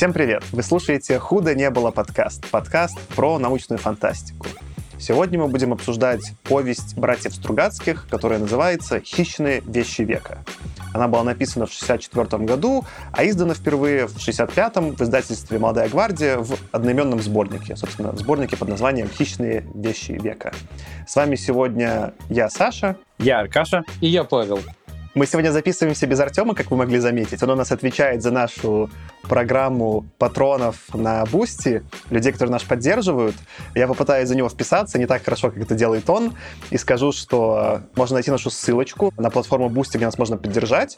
Всем привет! Вы слушаете «Худо не было» подкаст. Подкаст про научную фантастику. Сегодня мы будем обсуждать повесть братьев Стругацких, которая называется «Хищные вещи века». Она была написана в 1964 году, а издана впервые в 1965 в издательстве «Молодая гвардия» в одноименном сборнике. Собственно, сборнике под названием «Хищные вещи века». С вами сегодня я, Саша. Я, Аркаша. И я, Павел. Мы сегодня записываемся без Артема, как вы могли заметить. Он у нас отвечает за нашу программу патронов на Бусти, людей, которые нас поддерживают. Я попытаюсь за него вписаться не так хорошо, как это делает он, и скажу, что можно найти нашу ссылочку на платформу Бусти, где нас можно поддержать.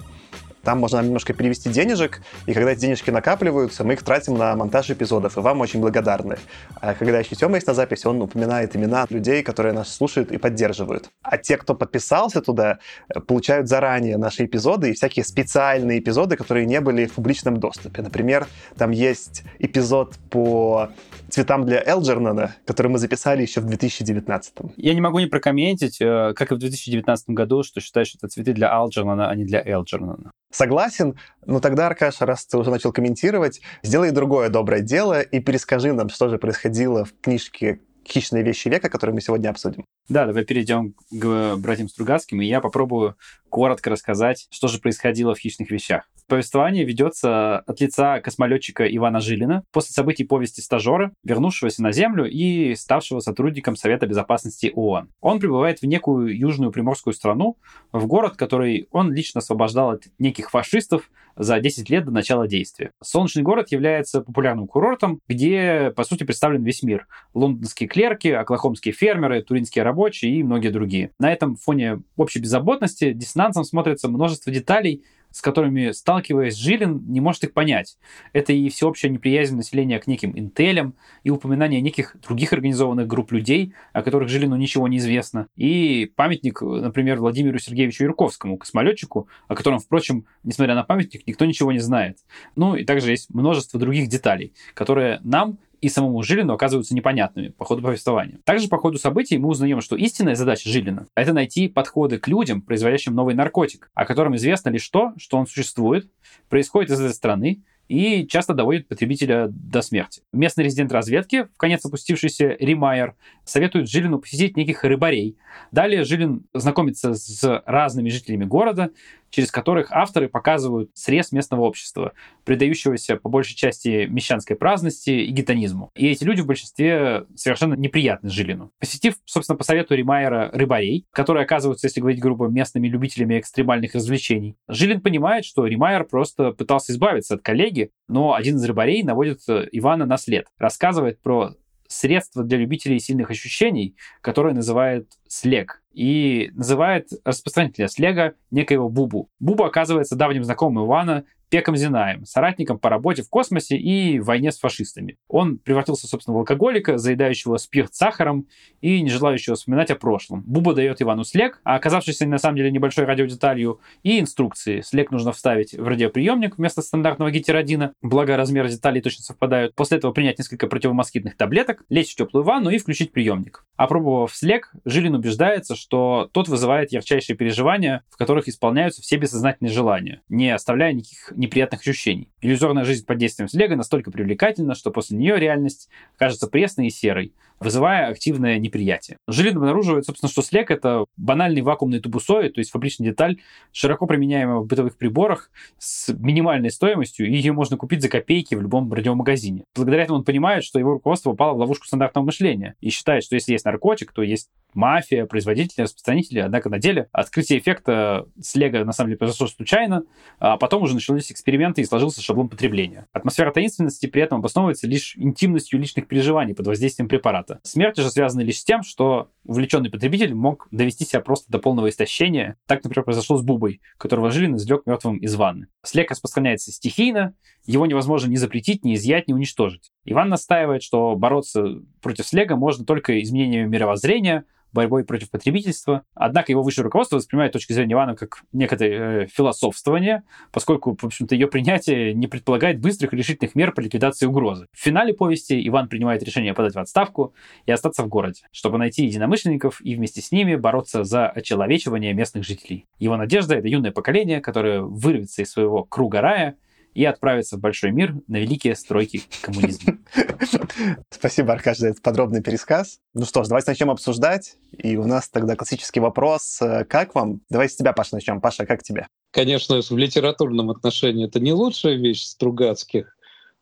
Там можно немножко перевести денежек, и когда эти денежки накапливаются, мы их тратим на монтаж эпизодов, и вам очень благодарны. А когда еще Тёма есть на записи, он упоминает имена людей, которые нас слушают и поддерживают. А те, кто подписался туда, получают заранее наши эпизоды и всякие специальные эпизоды, которые не были в публичном доступе. Например, там есть эпизод по цветам для Элджернона, который мы записали еще в 2019. Я не могу не прокомментить, э, как и в 2019 году, что считаю, что это цветы для Алджернона, а не для Элджернона. Согласен, но тогда, Аркаша, раз ты уже начал комментировать, сделай другое доброе дело и перескажи нам, что же происходило в книжке «Хищные вещи века», которую мы сегодня обсудим. Да, давай перейдем к братьям Стругацким, и я попробую коротко рассказать, что же происходило в «Хищных вещах». Повествование ведется от лица космолетчика Ивана Жилина после событий повести стажера, вернувшегося на Землю и ставшего сотрудником Совета Безопасности ООН. Он прибывает в некую южную приморскую страну, в город, который он лично освобождал от неких фашистов за 10 лет до начала действия. Солнечный город является популярным курортом, где, по сути, представлен весь мир. Лондонские клерки, оклахомские фермеры, туринские рабочие и многие другие. На этом фоне общей беззаботности диссонансом смотрится множество деталей, с которыми, сталкиваясь, Жилин не может их понять. Это и всеобщая неприязнь населения к неким интелям, и упоминание неких других организованных групп людей, о которых Жилину ничего не известно, и памятник, например, Владимиру Сергеевичу Юрковскому, космолетчику, о котором, впрочем, несмотря на памятник, никто ничего не знает. Ну и также есть множество других деталей, которые нам и самому Жилину оказываются непонятными по ходу повествования. Также по ходу событий мы узнаем, что истинная задача Жилина — это найти подходы к людям, производящим новый наркотик, о котором известно лишь то, что он существует, происходит из этой страны, и часто доводит потребителя до смерти. Местный резидент разведки, в конец опустившийся Римайер, советует Жилину посетить неких рыбарей. Далее Жилин знакомится с разными жителями города, через которых авторы показывают срез местного общества, предающегося по большей части мещанской праздности и гетонизму. И эти люди в большинстве совершенно неприятны Жилину. Посетив, собственно, по совету Римайера рыбарей, которые оказываются, если говорить грубо, местными любителями экстремальных развлечений, Жилин понимает, что Римайер просто пытался избавиться от коллеги, но один из рыбарей наводит Ивана на след, рассказывает про средство для любителей сильных ощущений, которое называют слег. И называет распространителя слега некоего Бубу. Буба оказывается давним знакомым Ивана, Пеком Зинаем, соратником по работе в космосе и войне с фашистами. Он превратился, собственно, в алкоголика, заедающего спирт сахаром и не желающего вспоминать о прошлом. Буба дает Ивану слег, а оказавшийся на самом деле небольшой радиодеталью, и инструкции. Слег нужно вставить в радиоприемник вместо стандартного гетеродина, благо размеры деталей точно совпадают. После этого принять несколько противомоскитных таблеток, лечь в теплую ванну и включить приемник. Опробовав слег, Жилин убеждается, что тот вызывает ярчайшие переживания, в которых исполняются все бессознательные желания, не оставляя никаких неприятных ощущений. Иллюзорная жизнь под действием слега настолько привлекательна, что после нее реальность кажется пресной и серой, вызывая активное неприятие. Жилин обнаруживает, собственно, что слег — это банальный вакуумный тубусоид, то есть фабричная деталь, широко применяемая в бытовых приборах с минимальной стоимостью, и ее можно купить за копейки в любом радиомагазине. Благодаря этому он понимает, что его руководство попало в ловушку стандартного мышления и считает, что если есть наркотик, то есть мафия, производители, распространители. Однако на деле открытие эффекта слега на самом деле произошло случайно, а потом уже начались эксперименты и сложился шаблон потребления. Атмосфера таинственности при этом обосновывается лишь интимностью личных переживаний под воздействием препарата. Смерть же связана лишь с тем, что увлеченный потребитель мог довести себя просто до полного истощения. Так, например, произошло с Бубой, которого Жилин извлек мертвым из ванны. Слег распространяется стихийно, его невозможно ни запретить, ни изъять, ни уничтожить. Иван настаивает, что бороться против слега можно только изменением мировоззрения, борьбой против потребительства. Однако его высшее руководство воспринимает точки зрения Ивана как некое э, философствование, поскольку, в общем-то, ее принятие не предполагает быстрых и решительных мер по ликвидации угрозы. В финале повести Иван принимает решение подать в отставку и остаться в городе, чтобы найти единомышленников и вместе с ними бороться за очеловечивание местных жителей. Его надежда — это юное поколение, которое вырвется из своего круга рая и отправиться в большой мир на великие стройки коммунизма. Спасибо, Аркаш, за этот подробный пересказ. Ну что ж, давайте начнем обсуждать. И у нас тогда классический вопрос. Как вам? Давайте с тебя, Паша, начнем. Паша, как тебе? Конечно, в литературном отношении это не лучшая вещь Стругацких,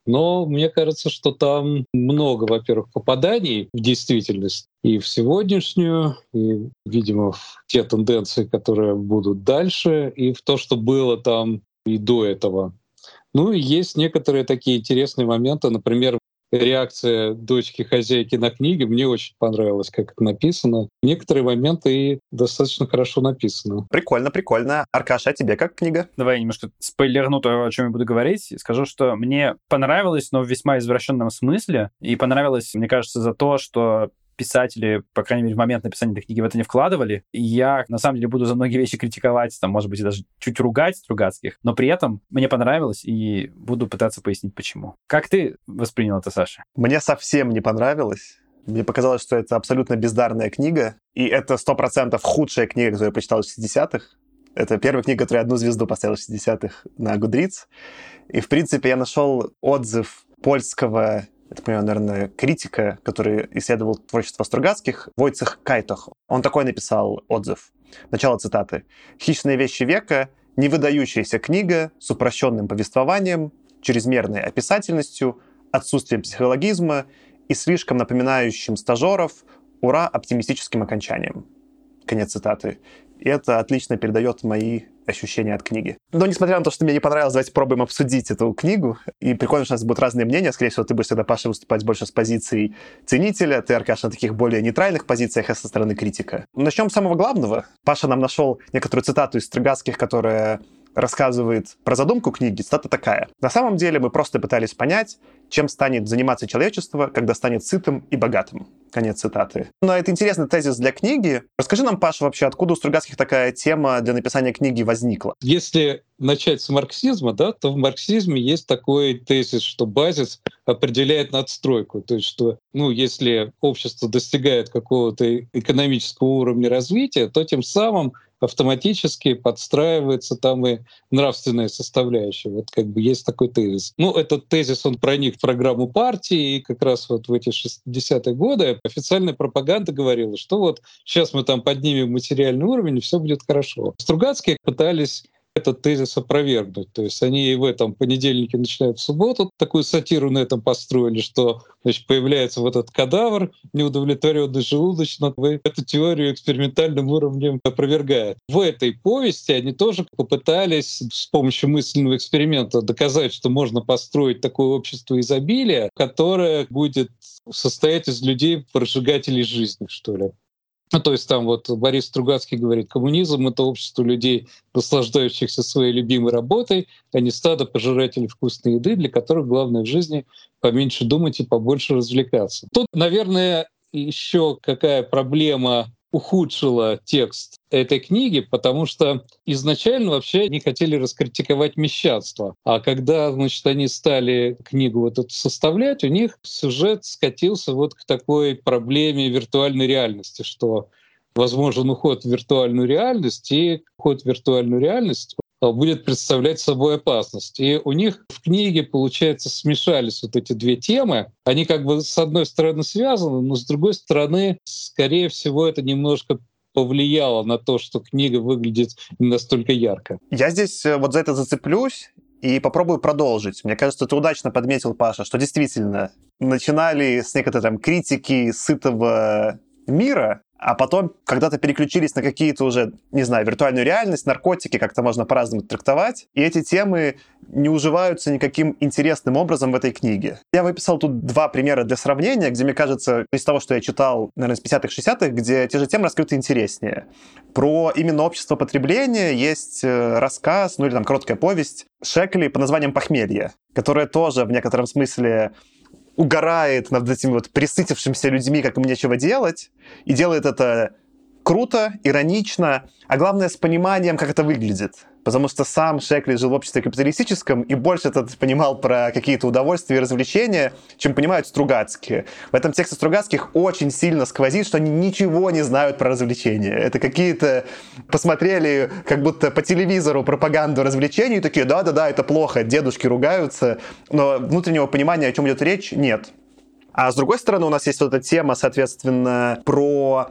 но мне кажется, что там много, во-первых, попаданий в действительность и в сегодняшнюю, и, видимо, в те тенденции, которые будут дальше, и в то, что было там и до этого. Ну и есть некоторые такие интересные моменты, например, реакция дочки хозяйки на книге мне очень понравилась, как это написано. Некоторые моменты и достаточно хорошо написаны. Прикольно, прикольно. Аркаша, а тебе как книга? Давай я немножко спойлерну то, о чем я буду говорить. Скажу, что мне понравилось, но в весьма извращенном смысле. И понравилось, мне кажется, за то, что писатели, по крайней мере, в момент написания этой книги в это не вкладывали. И я, на самом деле, буду за многие вещи критиковать, там, может быть, даже чуть ругать Стругацких, но при этом мне понравилось, и буду пытаться пояснить, почему. Как ты воспринял это, Саша? Мне совсем не понравилось. Мне показалось, что это абсолютно бездарная книга, и это сто процентов худшая книга, которую я прочитал в 60-х. Это первая книга, которая одну звезду поставила в 60-х на Гудриц. И, в принципе, я нашел отзыв польского это, понимаю, наверное, критика, который исследовал творчество Стругацких, Войцех Кайтох. Он такой написал отзыв. Начало цитаты. «Хищные вещи века — невыдающаяся книга с упрощенным повествованием, чрезмерной описательностью, отсутствием психологизма и слишком напоминающим стажеров ура оптимистическим окончанием». Конец цитаты. И это отлично передает мои ощущения от книги. Но несмотря на то, что мне не понравилось, давайте попробуем обсудить эту книгу. И прикольно, что у нас будут разные мнения. Скорее всего, ты будешь всегда, Паша, выступать больше с позицией ценителя, ты, Аркаш, на таких более нейтральных позициях, а со стороны критика. Начнем с самого главного. Паша нам нашел некоторую цитату из Строгацких, которая рассказывает про задумку книги, цитата такая. На самом деле мы просто пытались понять, чем станет заниматься человечество, когда станет сытым и богатым. Конец цитаты. Но это интересный тезис для книги. Расскажи нам, Паша, вообще, откуда у Стругацких такая тема для написания книги возникла? Если начать с марксизма, да, то в марксизме есть такой тезис, что базис определяет надстройку. То есть, что ну, если общество достигает какого-то экономического уровня развития, то тем самым автоматически подстраивается там и нравственная составляющая. Вот как бы есть такой тезис. Ну, этот тезис, он проник в программу партии, и как раз вот в эти 60-е годы официальная пропаганда говорила, что вот сейчас мы там поднимем материальный уровень, и все будет хорошо. Стругацкие пытались этот тезис опровергнуть. То есть они в этом понедельнике начинают в субботу такую сатиру на этом построили, что значит, появляется вот этот кадавр, неудовлетворенный желудочно, эту теорию экспериментальным уровнем опровергает. В этой повести они тоже попытались с помощью мысленного эксперимента доказать, что можно построить такое общество изобилия, которое будет состоять из людей, прожигателей жизни, что ли. Ну, то есть там вот Борис Стругацкий говорит, коммунизм — это общество людей, наслаждающихся своей любимой работой, а не стадо пожирателей вкусной еды, для которых главное в жизни поменьше думать и побольше развлекаться. Тут, наверное, еще какая проблема ухудшила текст этой книги, потому что изначально вообще они хотели раскритиковать мещанство. А когда, значит, они стали книгу вот эту составлять, у них сюжет скатился вот к такой проблеме виртуальной реальности, что возможен уход в виртуальную реальность, и уход в виртуальную реальность будет представлять собой опасность. И у них в книге, получается, смешались вот эти две темы. Они как бы с одной стороны связаны, но с другой стороны, скорее всего, это немножко повлияло на то, что книга выглядит настолько ярко. Я здесь э, вот за это зацеплюсь и попробую продолжить. Мне кажется, ты удачно подметил, Паша, что действительно начинали с некоторой там критики сытого мира, а потом когда-то переключились на какие-то уже, не знаю, виртуальную реальность, наркотики, как-то можно по-разному трактовать, и эти темы не уживаются никаким интересным образом в этой книге. Я выписал тут два примера для сравнения, где, мне кажется, из того, что я читал, наверное, с 50-х, 60-х, где те же темы раскрыты интереснее. Про именно общество потребления есть э, рассказ, ну или там короткая повесть Шекли по названием «Похмелье», которая тоже в некотором смысле угорает над этими вот присытившимися людьми, как им нечего делать, и делает это круто, иронично, а главное с пониманием, как это выглядит. Потому что сам Шекли жил в обществе капиталистическом и больше этот понимал про какие-то удовольствия и развлечения, чем понимают Стругацкие. В этом тексте Стругацких очень сильно сквозит, что они ничего не знают про развлечения. Это какие-то посмотрели как будто по телевизору пропаганду развлечений и такие, да-да-да, это плохо, дедушки ругаются, но внутреннего понимания, о чем идет речь, нет. А с другой стороны, у нас есть вот эта тема, соответственно, про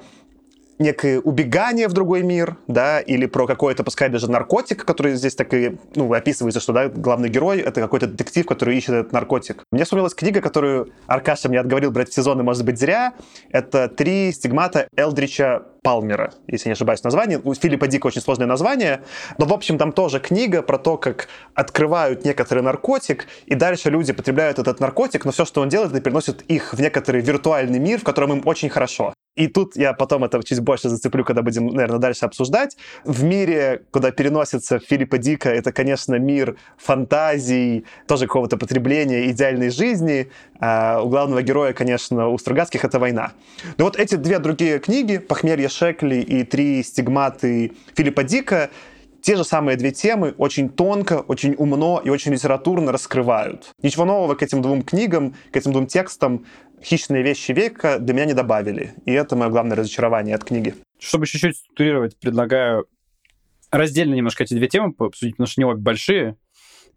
некое убегание в другой мир, да, или про какой-то, пускай даже наркотик, который здесь так и, ну, описывается, что, да, главный герой — это какой-то детектив, который ищет этот наркотик. Мне вспомнилась книга, которую Аркаша мне отговорил брать в сезоны, может быть, зря. Это «Три стигмата Элдрича Палмера, если не ошибаюсь, название. У Филиппа Дика очень сложное название, но, в общем, там тоже книга про то, как открывают некоторый наркотик, и дальше люди потребляют этот наркотик, но все, что он делает, это переносит их в некоторый виртуальный мир, в котором им очень хорошо. И тут я потом это чуть больше зацеплю, когда будем, наверное, дальше обсуждать. В мире, куда переносится Филиппа Дика, это, конечно, мир фантазий, тоже какого-то потребления идеальной жизни. А у главного героя, конечно, у Стругацких это война. Но вот эти две другие книги, «Похмелье Шекли» и «Три стигматы» Филиппа Дика, те же самые две темы очень тонко, очень умно и очень литературно раскрывают. Ничего нового к этим двум книгам, к этим двум текстам хищные вещи века для меня не добавили. И это мое главное разочарование от книги. Чтобы чуть-чуть структурировать, предлагаю раздельно немножко эти две темы обсудить, потому что они обе большие.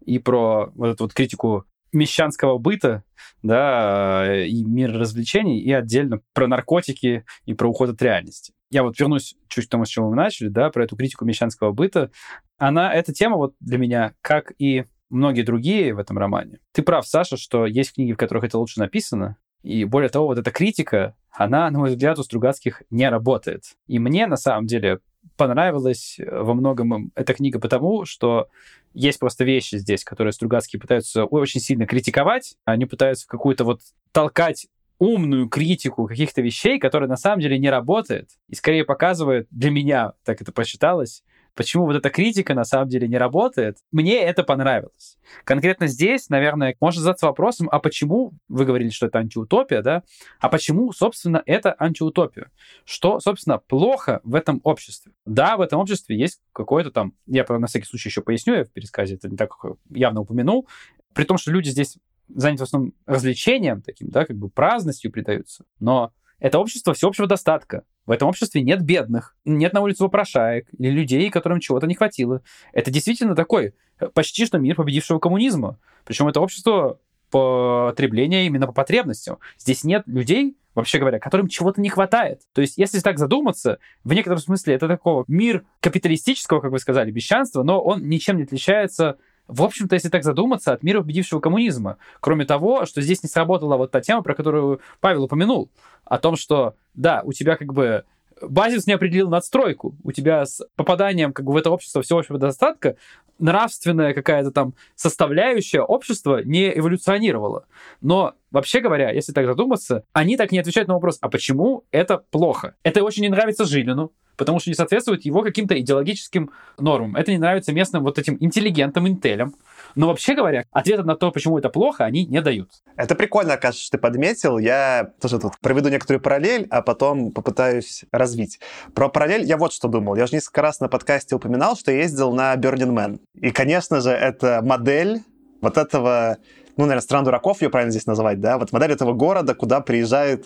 И про вот эту вот критику мещанского быта, да, и мир развлечений, и отдельно про наркотики и про уход от реальности. Я вот вернусь чуть к тому, с чего мы начали, да, про эту критику мещанского быта. Она, эта тема вот для меня, как и многие другие в этом романе. Ты прав, Саша, что есть книги, в которых это лучше написано, и более того, вот эта критика, она, на мой взгляд, у Стругацких не работает. И мне, на самом деле, понравилась э, во многом эта книга потому, что есть просто вещи здесь, которые Стругацкие пытаются очень сильно критиковать. Они пытаются какую-то вот толкать умную критику каких-то вещей, которые на самом деле не работает. И скорее показывает, для меня так это посчиталось, почему вот эта критика на самом деле не работает. Мне это понравилось. Конкретно здесь, наверное, можно задаться вопросом, а почему, вы говорили, что это антиутопия, да, а почему, собственно, это антиутопия? Что, собственно, плохо в этом обществе? Да, в этом обществе есть какое-то там, я на всякий случай еще поясню, я в пересказе это не так явно упомянул, при том, что люди здесь заняты в основном развлечением таким, да, как бы праздностью предаются, но это общество всеобщего достатка. В этом обществе нет бедных, нет на улице вопрошаек или людей, которым чего-то не хватило. Это действительно такой э, почти что мир победившего коммунизма. Причем это общество потребления именно по потребностям. Здесь нет людей, вообще говоря, которым чего-то не хватает. То есть, если так задуматься, в некотором смысле это такого мир капиталистического, как вы сказали, бесчанства, но он ничем не отличается в общем-то, если так задуматься, от мира победившего коммунизма. Кроме того, что здесь не сработала вот та тема, про которую Павел упомянул, о том, что, да, у тебя как бы базис не определил надстройку. У тебя с попаданием как бы в это общество всеобщего достатка нравственная какая-то там составляющая общества не эволюционировала. Но вообще говоря, если так задуматься, они так не отвечают на вопрос, а почему это плохо? Это очень не нравится Жилину, потому что не соответствует его каким-то идеологическим нормам. Это не нравится местным вот этим интеллигентам, интелям. Но вообще говоря, ответа на то, почему это плохо, они не дают. Это прикольно, кажется, что ты подметил. Я тоже тут проведу некоторую параллель, а потом попытаюсь развить. Про параллель я вот что думал. Я же несколько раз на подкасте упоминал, что ездил на Burning Man. И, конечно же, это модель вот этого ну, наверное, страна дураков ее правильно здесь называть, да, вот модель этого города, куда приезжает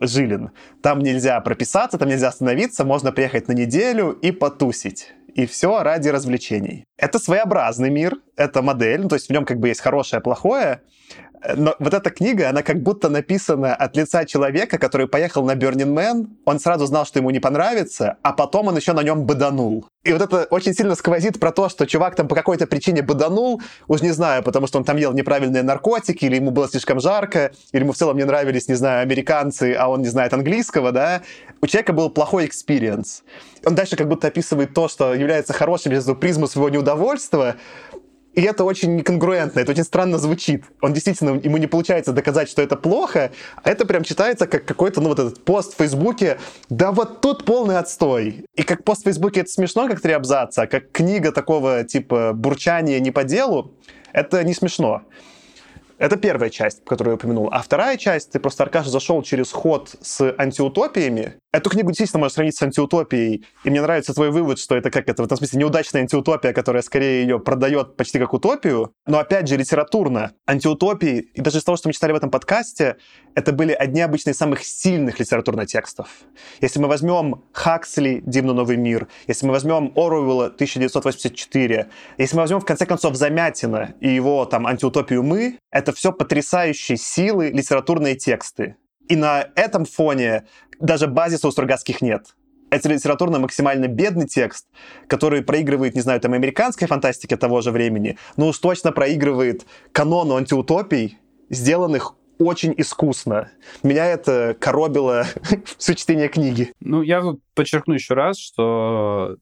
Жилин. Там нельзя прописаться, там нельзя остановиться, можно приехать на неделю и потусить. И все ради развлечений. Это своеобразный мир, это модель, ну, то есть в нем как бы есть хорошее, плохое, но вот эта книга, она как будто написана от лица человека, который поехал на Burning Man, он сразу знал, что ему не понравится, а потом он еще на нем быданул. И вот это очень сильно сквозит про то, что чувак там по какой-то причине быданул, уж не знаю, потому что он там ел неправильные наркотики, или ему было слишком жарко, или ему в целом не нравились, не знаю, американцы, а он не знает английского, да. У человека был плохой experience. Он дальше как будто описывает то, что является хорошим через призму своего неудовольствия, и это очень неконгруентно, это очень странно звучит. Он действительно, ему не получается доказать, что это плохо, а это прям читается как какой-то, ну, вот этот пост в Фейсбуке, да вот тут полный отстой. И как пост в Фейсбуке это смешно, как три абзаца, а как книга такого типа бурчания не по делу, это не смешно. Это первая часть, которую я упомянул. А вторая часть, ты просто, Аркаша, зашел через ход с антиутопиями, Эту книгу действительно можно сравнить с антиутопией, и мне нравится твой вывод, что это как это, в этом смысле неудачная антиутопия, которая скорее ее продает почти как утопию, но опять же литературно. Антиутопии, и даже из того, что мы читали в этом подкасте, это были одни обычно из самых сильных литературных текстов. Если мы возьмем Хаксли «Дивный новый мир», если мы возьмем Оруэлла 1984, если мы возьмем, в конце концов, Замятина и его там антиутопию «Мы», это все потрясающие силы литературные тексты. И на этом фоне даже базиса у Стругацких нет. Это литературно максимально бедный текст, который проигрывает, не знаю, там, американской фантастике того же времени, но уж точно проигрывает канону антиутопий, сделанных очень искусно. Меня это коробило с чтения книги. Ну, я подчеркну еще раз, что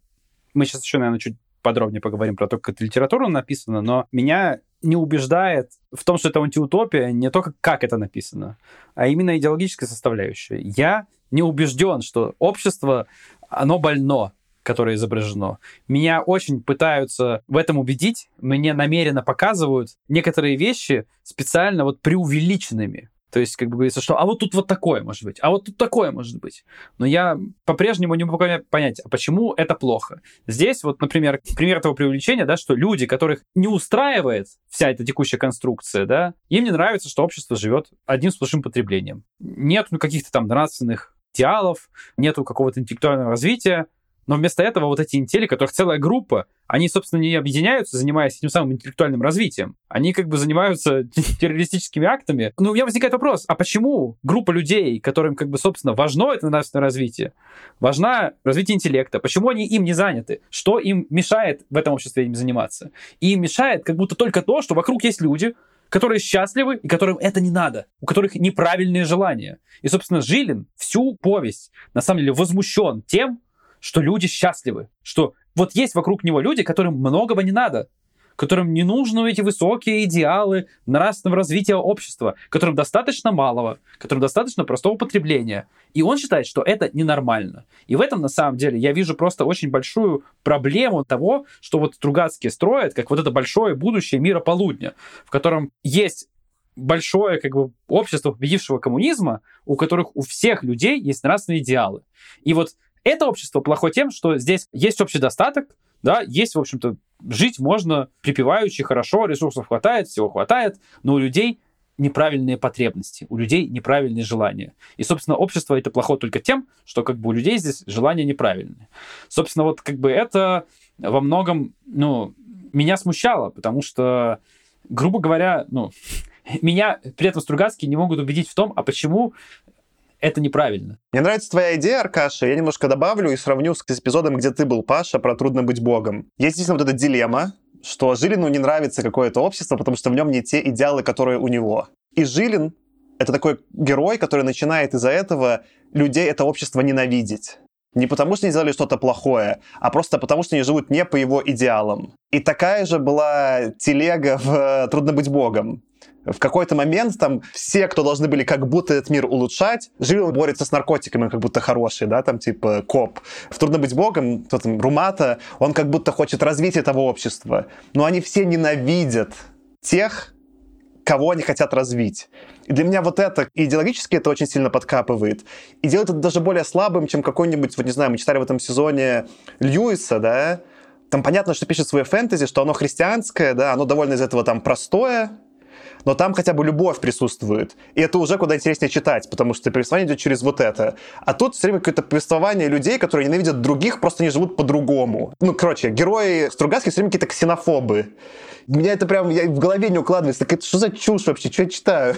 мы сейчас еще, наверное, чуть подробнее поговорим про то, как это литература написана, но меня не убеждает в том, что это антиутопия, не только как это написано, а именно идеологическая составляющая. Я не убежден, что общество, оно больно, которое изображено. Меня очень пытаются в этом убедить, мне намеренно показывают некоторые вещи специально вот преувеличенными. То есть, как бы говорится, что а вот тут вот такое может быть, а вот тут такое может быть. Но я по-прежнему не могу понять, а почему это плохо. Здесь вот, например, пример этого преувеличения, да, что люди, которых не устраивает вся эта текущая конструкция, да, им не нравится, что общество живет одним сплошным потреблением. Нет каких-то там нравственных идеалов, нету какого-то интеллектуального развития, но вместо этого вот эти интелли, которых целая группа, они, собственно, не объединяются, занимаясь этим самым интеллектуальным развитием. Они как бы занимаются террористическими актами. Ну, у меня возникает вопрос, а почему группа людей, которым, как бы, собственно, важно это нравственное развитие, важна развитие интеллекта, почему они им не заняты? Что им мешает в этом обществе им заниматься? И им мешает как будто только то, что вокруг есть люди, которые счастливы и которым это не надо, у которых неправильные желания. И, собственно, Жилин всю повесть, на самом деле, возмущен тем, что люди счастливы, что вот есть вокруг него люди, которым многого не надо, которым не нужны эти высокие идеалы нравственного развития общества, которым достаточно малого, которым достаточно простого потребления. И он считает, что это ненормально. И в этом, на самом деле, я вижу просто очень большую проблему того, что вот Стругацкие строят, как вот это большое будущее мира полудня, в котором есть большое как бы, общество победившего коммунизма, у которых у всех людей есть нравственные идеалы. И вот это общество плохо тем, что здесь есть общий достаток, да, есть, в общем-то, жить можно припеваючи, хорошо, ресурсов хватает, всего хватает, но у людей неправильные потребности, у людей неправильные желания. И, собственно, общество это плохо только тем, что как бы у людей здесь желания неправильные. Собственно, вот как бы это во многом, ну, меня смущало, потому что, грубо говоря, ну, меня при этом Стругацкие не могут убедить в том, а почему это неправильно. Мне нравится твоя идея, Аркаша. Я немножко добавлю и сравню с эпизодом, где ты был, Паша, про трудно быть богом. Есть действительно вот эта дилемма, что Жилину не нравится какое-то общество, потому что в нем не те идеалы, которые у него. И Жилин — это такой герой, который начинает из-за этого людей это общество ненавидеть. Не потому, что они сделали что-то плохое, а просто потому, что они живут не по его идеалам. И такая же была телега в «Трудно быть богом» в какой-то момент там все, кто должны были как будто этот мир улучшать, живо борются с наркотиками, как будто хороший, да, там типа коп. В «Трудно быть богом», кто там, Румата, он как будто хочет развить этого общества. Но они все ненавидят тех, кого они хотят развить. И для меня вот это идеологически это очень сильно подкапывает. И делает это даже более слабым, чем какой-нибудь, вот не знаю, мы читали в этом сезоне Льюиса, да, там понятно, что пишет свое фэнтези, что оно христианское, да, оно довольно из этого там простое, но там хотя бы любовь присутствует. И это уже куда интереснее читать, потому что повествование идет через вот это. А тут все время какое-то повествование людей, которые ненавидят других, просто не живут по-другому. Ну, короче, герои Стругацких все время какие-то ксенофобы. Меня это прям я в голове не укладывается. Так это что за чушь вообще? Что я читаю?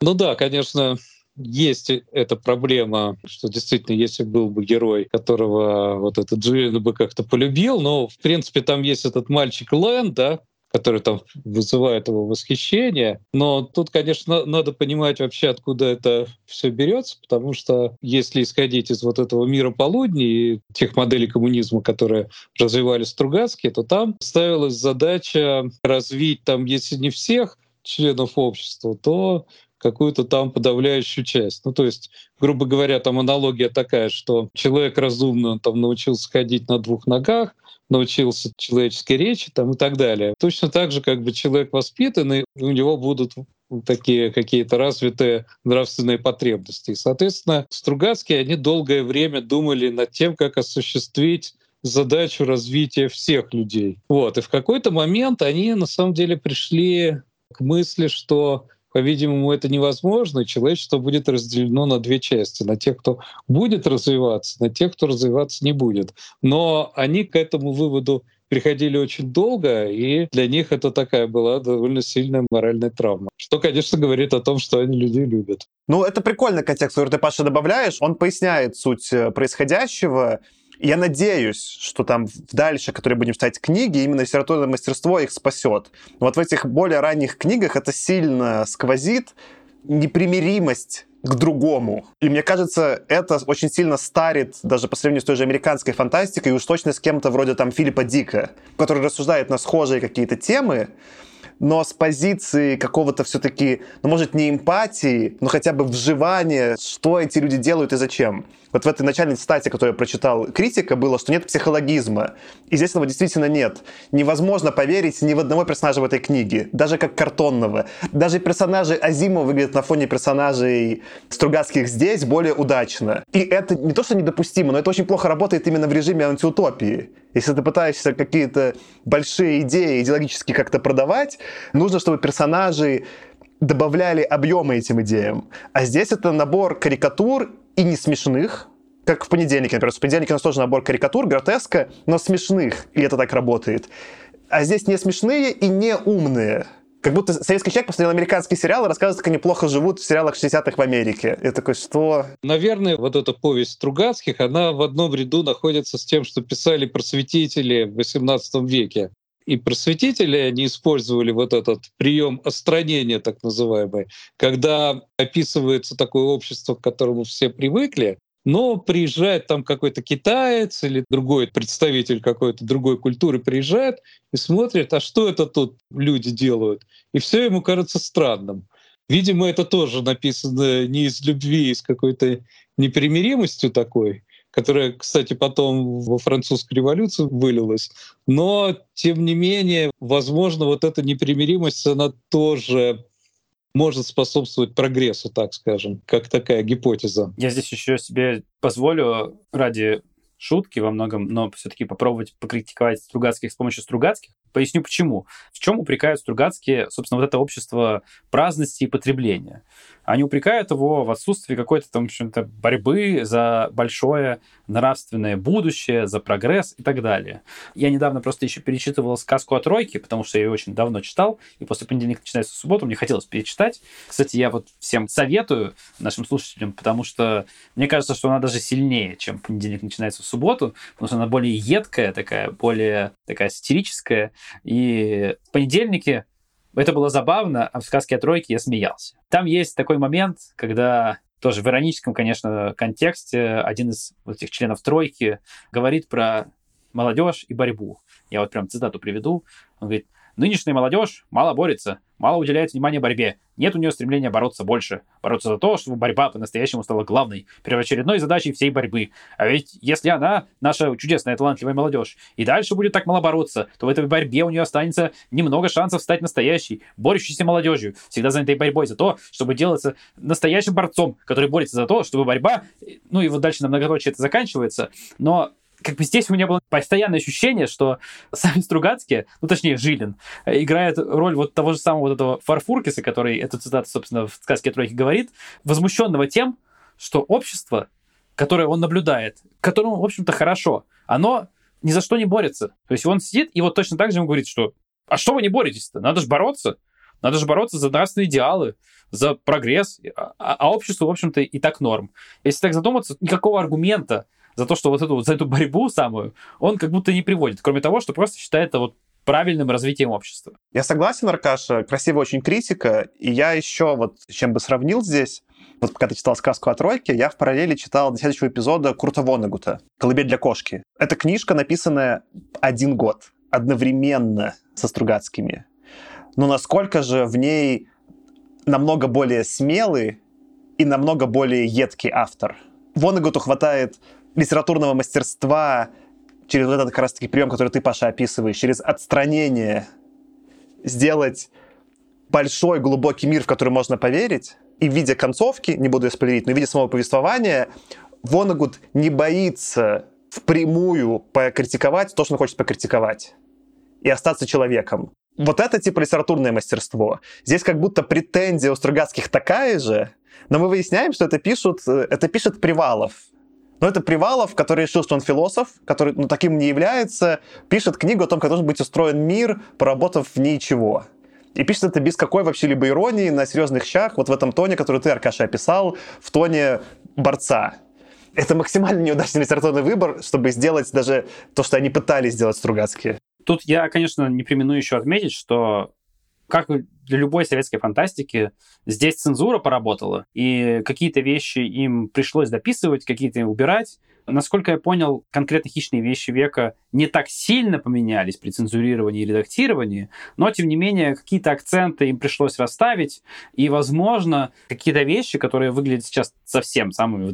Ну да, конечно, есть эта проблема, что действительно, если был бы герой, которого вот этот Джиллин бы как-то полюбил, но, в принципе, там есть этот мальчик Лэн, да, который там вызывает его восхищение. Но тут, конечно, надо понимать вообще, откуда это все берется, потому что если исходить из вот этого мира полудня и тех моделей коммунизма, которые развивали Стругацкие, то там ставилась задача развить там, если не всех членов общества, то какую-то там подавляющую часть. Ну, то есть, грубо говоря, там аналогия такая, что человек разумно там научился ходить на двух ногах, научился человеческой речи там, и так далее. Точно так же, как бы человек воспитанный, у него будут такие какие-то развитые нравственные потребности. И, соответственно, Стругацкие, они долгое время думали над тем, как осуществить задачу развития всех людей. Вот. И в какой-то момент они на самом деле пришли к мысли, что по-видимому, это невозможно, человечество будет разделено на две части. На тех, кто будет развиваться, на тех, кто развиваться не будет. Но они к этому выводу приходили очень долго, и для них это такая была довольно сильная моральная травма. Что, конечно, говорит о том, что они людей любят. Ну, это прикольный контекст, который ты, Паша, добавляешь. Он поясняет суть э, происходящего, я надеюсь, что там дальше, которые будем читать книги, именно литературное мастерство их спасет. Вот в этих более ранних книгах это сильно сквозит непримиримость к другому. И мне кажется, это очень сильно старит даже по сравнению с той же американской фантастикой, и уж точно с кем-то вроде там Филиппа Дика, который рассуждает на схожие какие-то темы, но с позиции какого-то все-таки, ну, может, не эмпатии, но хотя бы вживания, что эти люди делают и зачем. Вот в этой начальной цитате, которую я прочитал, критика было, что нет психологизма. И здесь этого действительно нет. Невозможно поверить ни в одного персонажа в этой книге, даже как картонного. Даже персонажи Азимова выглядят на фоне персонажей Стругацких здесь более удачно. И это не то, что недопустимо, но это очень плохо работает именно в режиме антиутопии. Если ты пытаешься какие-то большие идеи идеологически как-то продавать, нужно, чтобы персонажи добавляли объемы этим идеям. А здесь это набор карикатур и не смешных, как в понедельнике, например. В понедельнике у нас тоже набор карикатур, гротеска, но смешных, и это так работает. А здесь не смешные и не умные. Как будто советский человек посмотрел американский сериал и рассказывает, как они плохо живут в сериалах 60-х в Америке. Я такой, что? Наверное, вот эта повесть Стругацких, она в одном ряду находится с тем, что писали просветители в XVIII веке. И просветители, они использовали вот этот прием остранения, так называемый, когда описывается такое общество, к которому все привыкли, но приезжает там какой-то китаец или другой представитель какой-то другой культуры приезжает и смотрит, а что это тут люди делают? И все ему кажется странным. Видимо, это тоже написано не из любви, а из какой-то непримиримостью такой, которая, кстати, потом во французской революции вылилась. Но, тем не менее, возможно, вот эта непримиримость, она тоже может способствовать прогрессу, так скажем, как такая гипотеза. Я здесь еще себе позволю ради шутки во многом, но все-таки попробовать покритиковать Стругацких с помощью Стругацких. Поясню почему. В чем упрекают Стругацкие, собственно, вот это общество праздности и потребления? Они упрекают его в отсутствии какой-то там, в общем-то, борьбы за большое нравственное будущее, за прогресс и так далее. Я недавно просто еще перечитывал сказку о тройке, потому что я ее очень давно читал, и после понедельника начинается суббота, мне хотелось перечитать. Кстати, я вот всем советую нашим слушателям, потому что мне кажется, что она даже сильнее, чем понедельник начинается в субботу, потому что она более едкая такая, более такая сатирическая. И в понедельнике это было забавно, а в сказке о тройке я смеялся. Там есть такой момент, когда тоже в ироническом, конечно, контексте один из вот этих членов тройки говорит про молодежь и борьбу. Я вот прям цитату приведу. Он говорит, Нынешняя молодежь мало борется, мало уделяет внимания борьбе. Нет у нее стремления бороться больше. Бороться за то, чтобы борьба по-настоящему стала главной, первоочередной задачей всей борьбы. А ведь если она, наша чудесная, талантливая молодежь, и дальше будет так мало бороться, то в этой борьбе у нее останется немного шансов стать настоящей, борющейся молодежью, всегда занятой борьбой за то, чтобы делаться настоящим борцом, который борется за то, чтобы борьба... Ну и вот дальше на многоточие это заканчивается, но как бы здесь у меня было постоянное ощущение, что сами Стругацкие, ну точнее Жилин, играет роль вот того же самого вот этого Фарфуркиса, который эту цитату, собственно, в сказке тройки говорит, возмущенного тем, что общество, которое он наблюдает, которому, в общем-то, хорошо, оно ни за что не борется. То есть он сидит и вот точно так же ему говорит, что а что вы не боретесь-то? Надо же бороться. Надо же бороться за нравственные идеалы, за прогресс, а, а обществу, в общем-то, и так норм. Если так задуматься, никакого аргумента за то, что вот эту, за эту борьбу самую, он как будто не приводит, кроме того, что просто считает это вот правильным развитием общества. Я согласен, Аркаша, красивая очень критика, и я еще вот чем бы сравнил здесь, вот когда ты читал сказку о тройке, я в параллели читал до следующего эпизода Курта Вонегута «Колыбель для кошки». Это книжка, написанная один год, одновременно со Стругацкими. Но насколько же в ней намного более смелый и намного более едкий автор. Вонегуту хватает литературного мастерства через вот этот как раз-таки прием, который ты, Паша, описываешь, через отстранение сделать большой, глубокий мир, в который можно поверить, и в виде концовки, не буду спойлерить, но в виде самого повествования, Вонагуд не боится впрямую покритиковать то, что он хочет покритиковать, и остаться человеком. Вот это типа литературное мастерство. Здесь как будто претензия у Стругацких такая же, но мы выясняем, что это пишут, э, это пишет Привалов. Но это Привалов, который решил, что он философ, который ну, таким не является, пишет книгу о том, как должен быть устроен мир, поработав в ничего. И пишет это без какой вообще либо иронии, на серьезных щах, вот в этом тоне, который ты, Аркаша, описал, в тоне борца. Это максимально неудачный литературный выбор, чтобы сделать даже то, что они пытались сделать Стругацкие. Тут я, конечно, не примену еще отметить, что как для любой советской фантастики, здесь цензура поработала, и какие-то вещи им пришлось дописывать, какие-то убирать. Насколько я понял, конкретно хищные вещи века не так сильно поменялись при цензурировании и редактировании, но, тем не менее, какие-то акценты им пришлось расставить, и, возможно, какие-то вещи, которые выглядят сейчас совсем самыми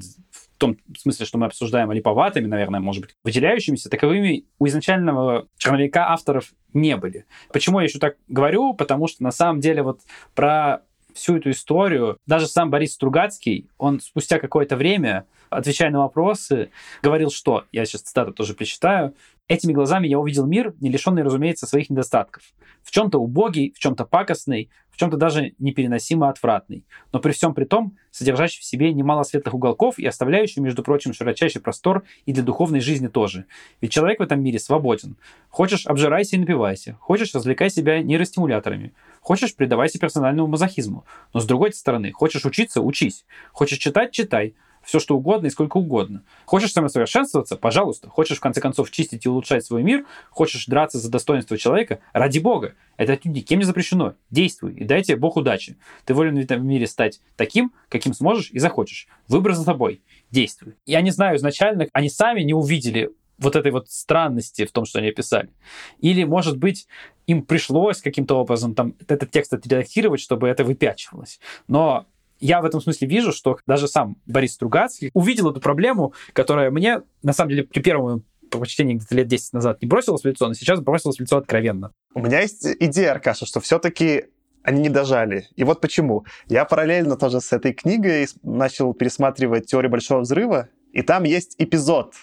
том смысле, что мы обсуждаем, липоватыми, наверное, может быть, выделяющимися, таковыми у изначального черновика авторов не были. Почему я еще так говорю? Потому что на самом деле вот про всю эту историю, даже сам Борис Стругацкий, он спустя какое-то время, отвечая на вопросы, говорил, что, я сейчас цитату тоже прочитаю, «Этими глазами я увидел мир, не лишенный, разумеется, своих недостатков. В чем-то убогий, в чем-то пакостный, в чем-то даже непереносимо отвратный, но при всем при том, содержащий в себе немало светлых уголков и оставляющий, между прочим, широчайший простор и для духовной жизни тоже. Ведь человек в этом мире свободен. Хочешь, обжирайся и напивайся. Хочешь, развлекай себя нейростимуляторами. Хочешь, предавайся персональному мазохизму. Но с другой стороны, хочешь учиться – учись. Хочешь читать – читай все что угодно и сколько угодно. Хочешь самосовершенствоваться? Пожалуйста. Хочешь, в конце концов, чистить и улучшать свой мир? Хочешь драться за достоинство человека? Ради бога. Это никем не запрещено. Действуй и дайте Бог удачи. Ты волен в этом мире стать таким, каким сможешь и захочешь. Выбор за тобой. Действуй. Я не знаю, изначально они сами не увидели вот этой вот странности в том, что они описали. Или, может быть, им пришлось каким-то образом там этот текст отредактировать, чтобы это выпячивалось. Но я в этом смысле вижу, что даже сам Борис Стругацкий увидел эту проблему, которая мне, на самом деле, при первом прочтении где-то лет 10 назад не бросилась в лицо, но сейчас бросилась в лицо откровенно. У меня есть идея, Аркаша, что все-таки они не дожали. И вот почему. Я параллельно тоже с этой книгой начал пересматривать «Теорию большого взрыва», и там есть эпизод,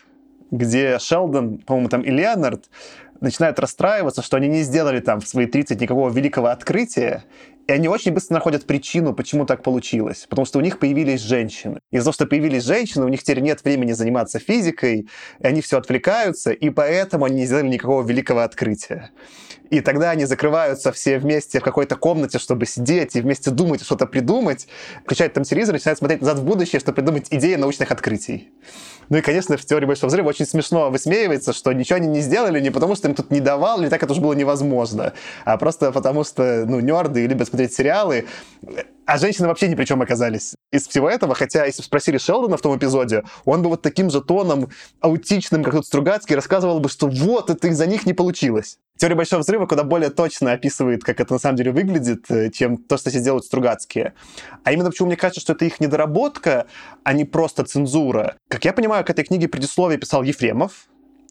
где Шелдон, по-моему, там и Леонард начинают расстраиваться, что они не сделали там в свои 30 никакого великого открытия, и они очень быстро находят причину, почему так получилось. Потому что у них появились женщины. Из-за того, что появились женщины, у них теперь нет времени заниматься физикой, и они все отвлекаются, и поэтому они не сделали никакого великого открытия. И тогда они закрываются все вместе в какой-то комнате, чтобы сидеть и вместе думать, что-то придумать, включают там телевизор, начинают смотреть назад в будущее, чтобы придумать идеи научных открытий. Ну и, конечно, в теории большого взрыва очень смешно высмеивается, что ничего они не сделали не потому, что им тут не давал, или так это уже было невозможно, а просто потому что, ну, нерды любят смотреть сериалы, а женщины вообще ни при чем оказались из всего этого, хотя если бы спросили Шелдона в том эпизоде, он бы вот таким же тоном аутичным, как тут Стругацкий, рассказывал бы, что вот, это из-за них не получилось. Теория Большого Взрыва куда более точно описывает, как это на самом деле выглядит, э, чем то, что здесь делают Стругацкие. А именно почему мне кажется, что это их недоработка, а не просто цензура. Как я понимаю, к этой книге предисловие писал Ефремов,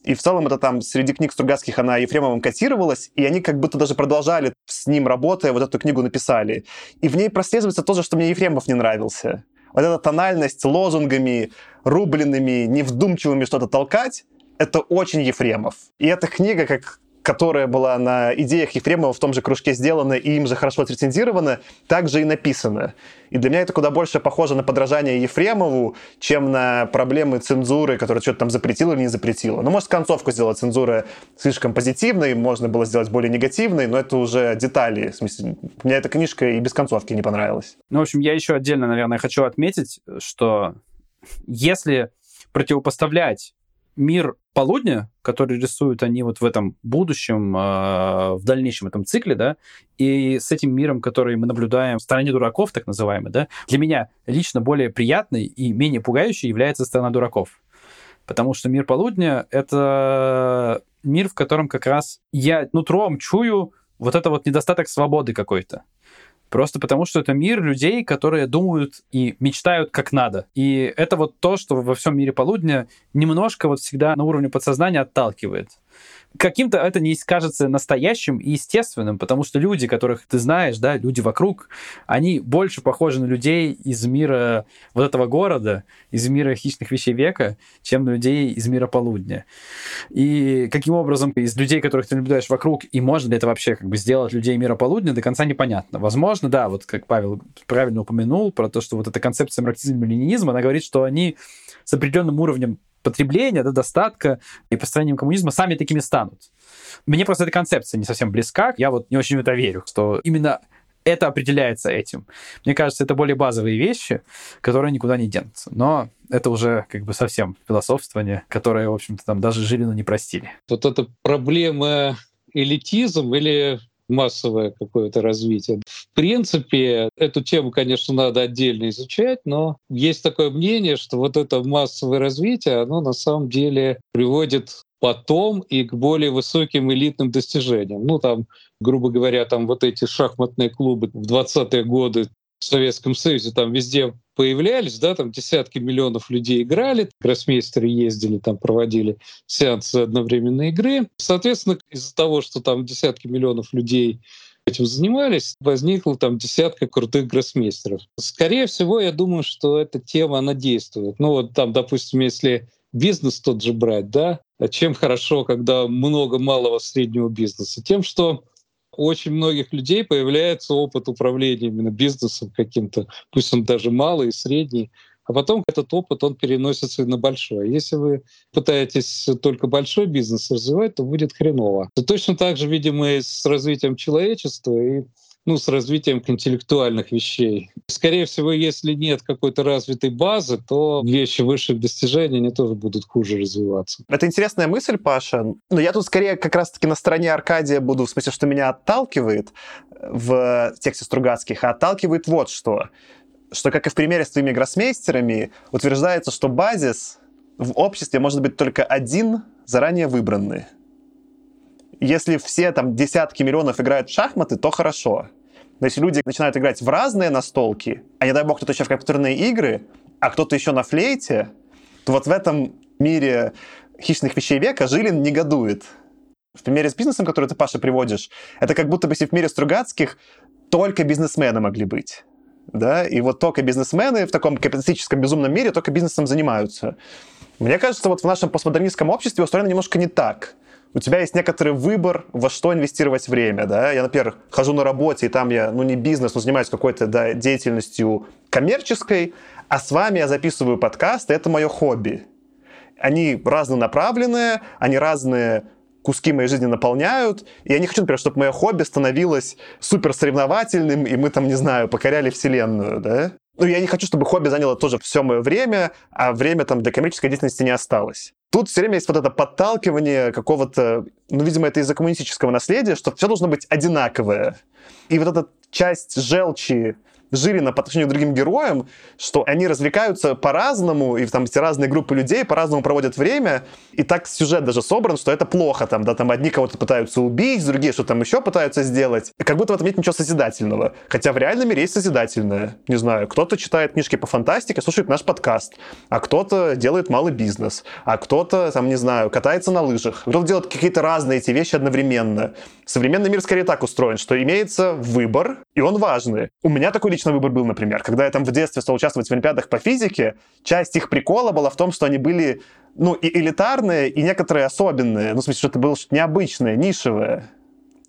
и в целом это там среди книг Стругацких она Ефремовым котировалась, и они как будто даже продолжали с ним работая, вот эту книгу написали. И в ней прослеживается то же, что мне Ефремов не нравился. Вот эта тональность лозунгами, рубленными, невдумчивыми что-то толкать, это очень Ефремов. И эта книга, как которая была на идеях Ефремова в том же кружке сделана и им же хорошо отрецензирована, также и написана. И для меня это куда больше похоже на подражание Ефремову, чем на проблемы цензуры, которая что-то там запретила или не запретила. Ну, может, концовку сделала цензура слишком позитивной, можно было сделать более негативной, но это уже детали. В смысле, мне эта книжка и без концовки не понравилась. Ну, в общем, я еще отдельно, наверное, хочу отметить, что если противопоставлять мир полудня, который рисуют они вот в этом будущем, э, в дальнейшем этом цикле, да, и с этим миром, который мы наблюдаем в стороне дураков, так называемый, да, для меня лично более приятный и менее пугающий является сторона дураков. Потому что мир полудня — это мир, в котором как раз я нутром чую вот это вот недостаток свободы какой-то. Просто потому, что это мир людей, которые думают и мечтают как надо. И это вот то, что во всем мире полудня немножко вот всегда на уровне подсознания отталкивает. Каким-то это не кажется настоящим и естественным, потому что люди, которых ты знаешь, да, люди вокруг, они больше похожи на людей из мира вот этого города, из мира хищных вещей века, чем на людей из мира полудня. И каким образом из людей, которых ты наблюдаешь вокруг, и можно ли это вообще как бы сделать людей мира полудня, до конца непонятно. Возможно, да, вот как Павел правильно упомянул про то, что вот эта концепция марксизма и ленинизма, она говорит, что они с определенным уровнем потребления, да, достатка и построением коммунизма сами такими станут. Мне просто эта концепция не совсем близка. Я вот не очень в это верю, что именно это определяется этим. Мне кажется, это более базовые вещи, которые никуда не денутся. Но это уже как бы совсем философствование, которое, в общем-то, там даже Жилину не простили. Вот эта проблема элитизм или массовое какое-то развитие. В принципе, эту тему, конечно, надо отдельно изучать, но есть такое мнение, что вот это массовое развитие, оно на самом деле приводит потом и к более высоким элитным достижениям. Ну, там, грубо говоря, там вот эти шахматные клубы в 20-е годы в Советском Союзе там везде появлялись, да, там десятки миллионов людей играли, гроссмейстеры ездили, там проводили сеансы одновременной игры. Соответственно, из-за того, что там десятки миллионов людей этим занимались, возникло там десятка крутых гроссмейстеров. Скорее всего, я думаю, что эта тема, она действует. Ну вот там, допустим, если бизнес тот же брать, да, чем хорошо, когда много малого среднего бизнеса? Тем, что очень многих людей появляется опыт управления именно бизнесом каким-то, пусть он даже малый и средний, а потом этот опыт, он переносится на большой. Если вы пытаетесь только большой бизнес развивать, то будет хреново. И точно так же, видимо, и с развитием человечества и ну, с развитием интеллектуальных вещей. Скорее всего, если нет какой-то развитой базы, то вещи высших достижений, они тоже будут хуже развиваться. Это интересная мысль, Паша. Но я тут скорее как раз-таки на стороне Аркадия буду, в смысле, что меня отталкивает в тексте Стругацких, а отталкивает вот что. Что, как и в примере с твоими гроссмейстерами, утверждается, что базис в обществе может быть только один, заранее выбранный. Если все там десятки миллионов играют в шахматы, то хорошо. Но если люди начинают играть в разные настолки, а не дай бог кто-то еще в компьютерные игры, а кто-то еще на флейте, то вот в этом мире хищных вещей века Жилин негодует. В примере с бизнесом, который ты, Паша, приводишь, это как будто бы если в мире Стругацких только бизнесмены могли быть. Да? И вот только бизнесмены в таком капиталистическом безумном мире только бизнесом занимаются. Мне кажется, вот в нашем постмодернистском обществе устроено немножко не так у тебя есть некоторый выбор, во что инвестировать время, да. Я, например, хожу на работе, и там я, ну, не бизнес, но занимаюсь какой-то, да, деятельностью коммерческой, а с вами я записываю подкаст, и это мое хобби. Они разнонаправленные, они разные куски моей жизни наполняют. И я не хочу, например, чтобы мое хобби становилось супер соревновательным, и мы там, не знаю, покоряли вселенную, да? Ну, я не хочу, чтобы хобби заняло тоже все мое время, а время там для коммерческой деятельности не осталось. Тут все время есть вот это подталкивание какого-то, ну, видимо, это из-за коммунистического наследия, что все должно быть одинаковое. И вот эта часть желчи Жилина по отношению к другим героям, что они развлекаются по-разному, и там эти разные группы людей по-разному проводят время, и так сюжет даже собран, что это плохо, там, да, там одни кого-то пытаются убить, другие что там еще пытаются сделать. И как будто в этом нет ничего созидательного. Хотя в реальном мире есть созидательное. Не знаю, кто-то читает книжки по фантастике, слушает наш подкаст, а кто-то делает малый бизнес, а кто-то, там, не знаю, катается на лыжах, кто-то делает какие-то разные эти вещи одновременно. Современный мир скорее так устроен, что имеется выбор, и он важный. У меня такой личный выбор был, например. Когда я там в детстве стал участвовать в олимпиадах по физике, часть их прикола была в том, что они были ну, и элитарные, и некоторые особенные. Ну, в смысле, что это было что-то необычное, нишевое.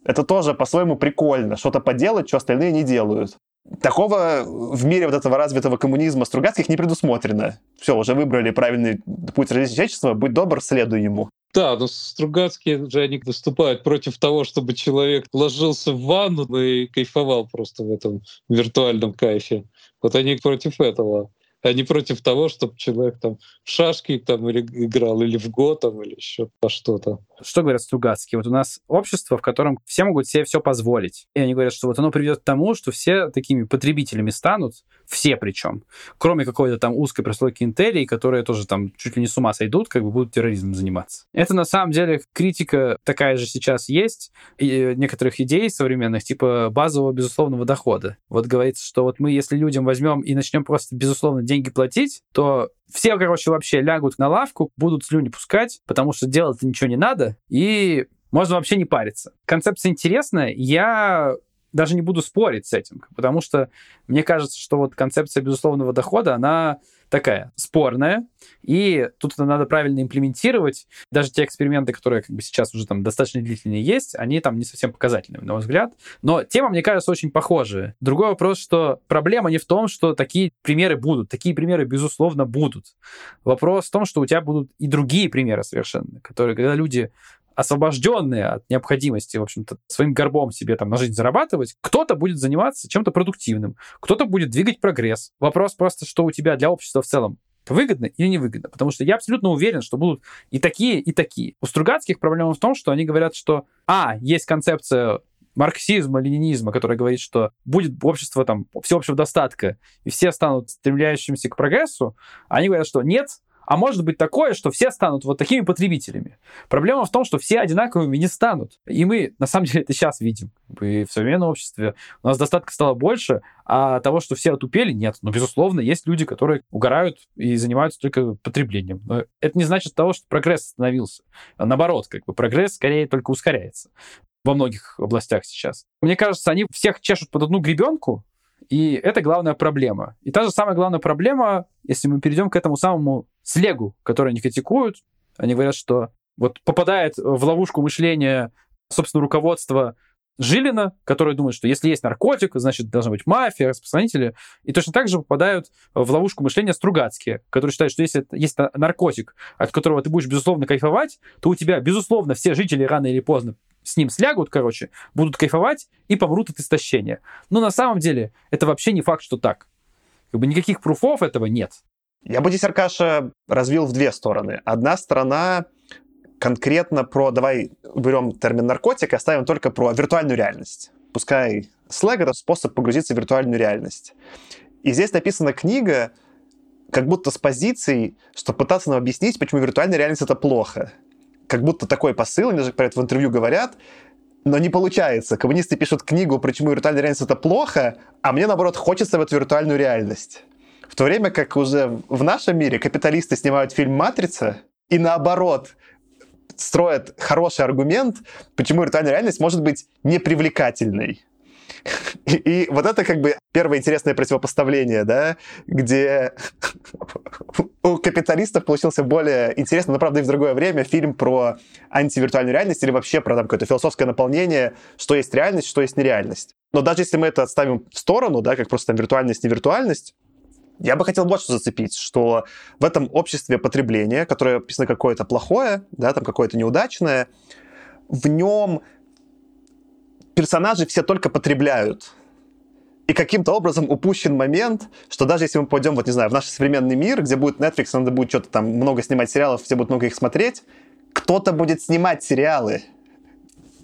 Это тоже по-своему прикольно. Что-то поделать, что остальные не делают. Такого в мире вот этого развитого коммунизма Стругацких не предусмотрено. Все, уже выбрали правильный путь развития человечества, будь добр, следуй ему. Да, но Стругацкие же они выступают против того, чтобы человек ложился в ванну и кайфовал просто в этом виртуальном кайфе. Вот они против этого а не против того, чтобы человек там в шашки там или играл, или в го там, или еще по что-то. Что говорят Стругацкие? Вот у нас общество, в котором все могут себе все позволить. И они говорят, что вот оно приведет к тому, что все такими потребителями станут, все причем, кроме какой-то там узкой прослойки интеллии, которые тоже там чуть ли не с ума сойдут, как бы будут терроризмом заниматься. Это на самом деле критика такая же сейчас есть, и некоторых идей современных, типа базового безусловного дохода. Вот говорится, что вот мы, если людям возьмем и начнем просто безусловно деньги платить, то все, короче, вообще лягут на лавку, будут слюни пускать, потому что делать ничего не надо, и можно вообще не париться. Концепция интересная, я даже не буду спорить с этим, потому что мне кажется, что вот концепция безусловного дохода, она такая спорная, и тут это надо правильно имплементировать. Даже те эксперименты, которые как бы сейчас уже там достаточно длительные есть, они там не совсем показательны, на мой взгляд. Но тема, мне кажется, очень похожая. Другой вопрос, что проблема не в том, что такие примеры будут. Такие примеры, безусловно, будут. Вопрос в том, что у тебя будут и другие примеры совершенно, которые, когда люди освобожденные от необходимости, в общем-то, своим горбом себе там на жизнь зарабатывать, кто-то будет заниматься чем-то продуктивным, кто-то будет двигать прогресс. Вопрос просто, что у тебя для общества в целом выгодно или невыгодно. Потому что я абсолютно уверен, что будут и такие, и такие. У Стругацких проблема в том, что они говорят, что, а, есть концепция марксизма, ленинизма, которая говорит, что будет общество там всеобщего достатка, и все станут стремляющимися к прогрессу, а они говорят, что нет, а может быть такое, что все станут вот такими потребителями. Проблема в том, что все одинаковыми не станут. И мы, на самом деле, это сейчас видим. И в современном обществе у нас достатка стало больше, а того, что все отупели, нет. Но, безусловно, есть люди, которые угорают и занимаются только потреблением. Но это не значит того, что прогресс остановился. Наоборот, как бы прогресс скорее только ускоряется во многих областях сейчас. Мне кажется, они всех чешут под одну гребенку, и это главная проблема. И та же самая главная проблема, если мы перейдем к этому самому слегу, который они критикуют, они говорят, что вот попадает в ловушку мышления, собственно, руководства Жилина, который думает, что если есть наркотик, значит, должна быть мафия, распространители. И точно так же попадают в ловушку мышления Стругацкие, которые считают, что если есть наркотик, от которого ты будешь, безусловно, кайфовать, то у тебя, безусловно, все жители рано или поздно с ним слягут, короче, будут кайфовать и помрут от истощения. Но на самом деле это вообще не факт, что так. Как бы никаких пруфов этого нет. Я бы здесь, Аркаша, развил в две стороны. Одна сторона конкретно про, давай берем термин наркотик и оставим только про виртуальную реальность. Пускай слэг — это способ погрузиться в виртуальную реальность. И здесь написана книга как будто с позицией, что пытаться нам объяснить, почему виртуальная реальность — это плохо как будто такой посыл, они даже про это в интервью говорят, но не получается. Коммунисты пишут книгу, почему виртуальная реальность это плохо, а мне, наоборот, хочется в эту виртуальную реальность. В то время как уже в нашем мире капиталисты снимают фильм «Матрица», и наоборот, строят хороший аргумент, почему виртуальная реальность может быть непривлекательной. И, и вот это как бы первое интересное противопоставление, да, где у капиталистов получился более интересный, но, правда, и в другое время фильм про антивиртуальную реальность или вообще про там какое-то философское наполнение, что есть реальность, что есть нереальность. Но даже если мы это отставим в сторону, да, как просто там виртуальность, невиртуальность, я бы хотел что зацепить, что в этом обществе потребления, которое описано какое-то плохое, да, там какое-то неудачное, в нем персонажи все только потребляют. И каким-то образом упущен момент, что даже если мы пойдем, вот не знаю, в наш современный мир, где будет Netflix, надо будет что-то там много снимать сериалов, все будут много их смотреть, кто-то будет снимать сериалы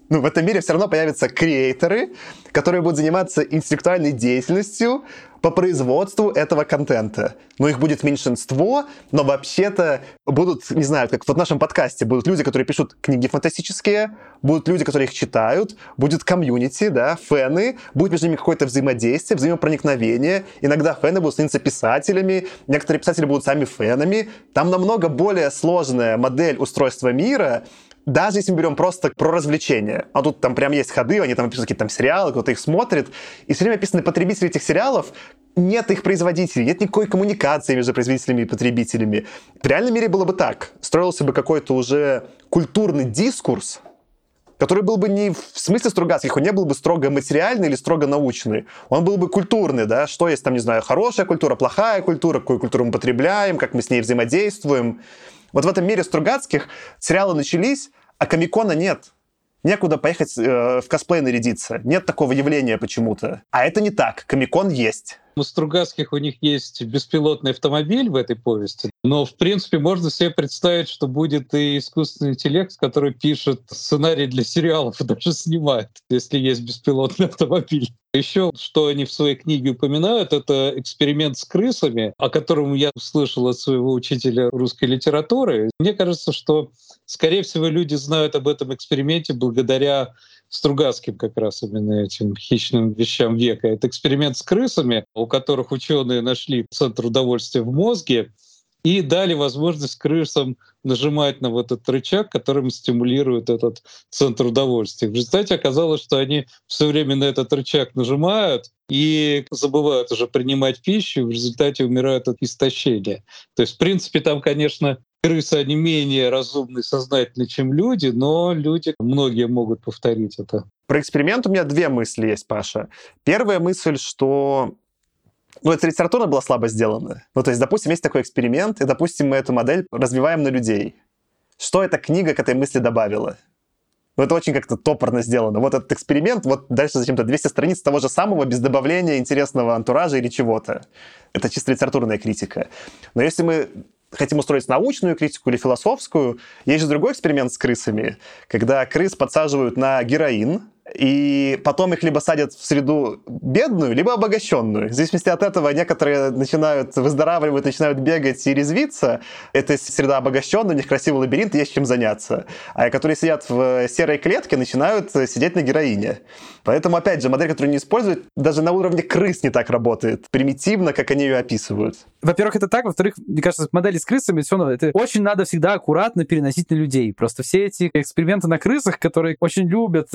ну, в этом мире все равно появятся креаторы, которые будут заниматься интеллектуальной деятельностью по производству этого контента. Но их будет меньшинство, но вообще-то будут, не знаю, как в нашем подкасте, будут люди, которые пишут книги фантастические, будут люди, которые их читают, будет комьюнити, да, фэны, будет между ними какое-то взаимодействие, взаимопроникновение. Иногда фэны будут становиться писателями, некоторые писатели будут сами фэнами. Там намного более сложная модель устройства мира, даже если мы берем просто про развлечения, а тут там прям есть ходы, они там описывают какие-то там сериалы, кто-то их смотрит, и все время описаны потребители этих сериалов, нет их производителей, нет никакой коммуникации между производителями и потребителями. В реальном мире было бы так. Строился бы какой-то уже культурный дискурс, который был бы не в смысле Стругацких, он не был бы строго материальный или строго научный. Он был бы культурный, да, что есть там, не знаю, хорошая культура, плохая культура, какую культуру мы потребляем, как мы с ней взаимодействуем. Вот в этом мире Стругацких сериалы начались, а Комикона нет. Некуда поехать э, в косплей нарядиться. Нет такого явления почему-то. А это не так. Комикон есть. У Стругацких у них есть беспилотный автомобиль в этой повести, но, в принципе, можно себе представить, что будет и искусственный интеллект, который пишет сценарий для сериалов и даже снимает, если есть беспилотный автомобиль. Еще, что они в своей книге упоминают, это эксперимент с крысами, о котором я услышал от своего учителя русской литературы. Мне кажется, что, скорее всего, люди знают об этом эксперименте благодаря Стругацким как раз именно этим хищным вещам века. Это эксперимент с крысами, у которых ученые нашли центр удовольствия в мозге, и дали возможность крысам нажимать на вот этот рычаг, которым стимулирует этот центр удовольствия. В результате оказалось, что они все время на этот рычаг нажимают и забывают уже принимать пищу, и в результате умирают от истощения. То есть, в принципе, там, конечно, крысы, они менее разумные, сознательные, чем люди, но люди, многие могут повторить это. Про эксперимент у меня две мысли есть, Паша. Первая мысль, что ну, эта литература была слабо сделана. Ну, то есть, допустим, есть такой эксперимент, и, допустим, мы эту модель развиваем на людей. Что эта книга к этой мысли добавила? Ну, это очень как-то топорно сделано. Вот этот эксперимент, вот дальше зачем-то 200 страниц того же самого, без добавления интересного антуража или чего-то. Это чисто литературная критика. Но если мы хотим устроить научную критику или философскую, есть же другой эксперимент с крысами, когда крыс подсаживают на героин, и потом их либо садят в среду бедную, либо обогащенную. В зависимости от этого некоторые начинают выздоравливать, начинают бегать и резвиться. Это среда обогащенная, у них красивый лабиринт, есть чем заняться. А которые сидят в серой клетке, начинают сидеть на героине. Поэтому, опять же, модель, которую не используют, даже на уровне крыс не так работает. Примитивно, как они ее описывают. Во-первых, это так. Во-вторых, мне кажется, модели с крысами, все равно, это очень надо всегда аккуратно переносить на людей. Просто все эти эксперименты на крысах, которые очень любят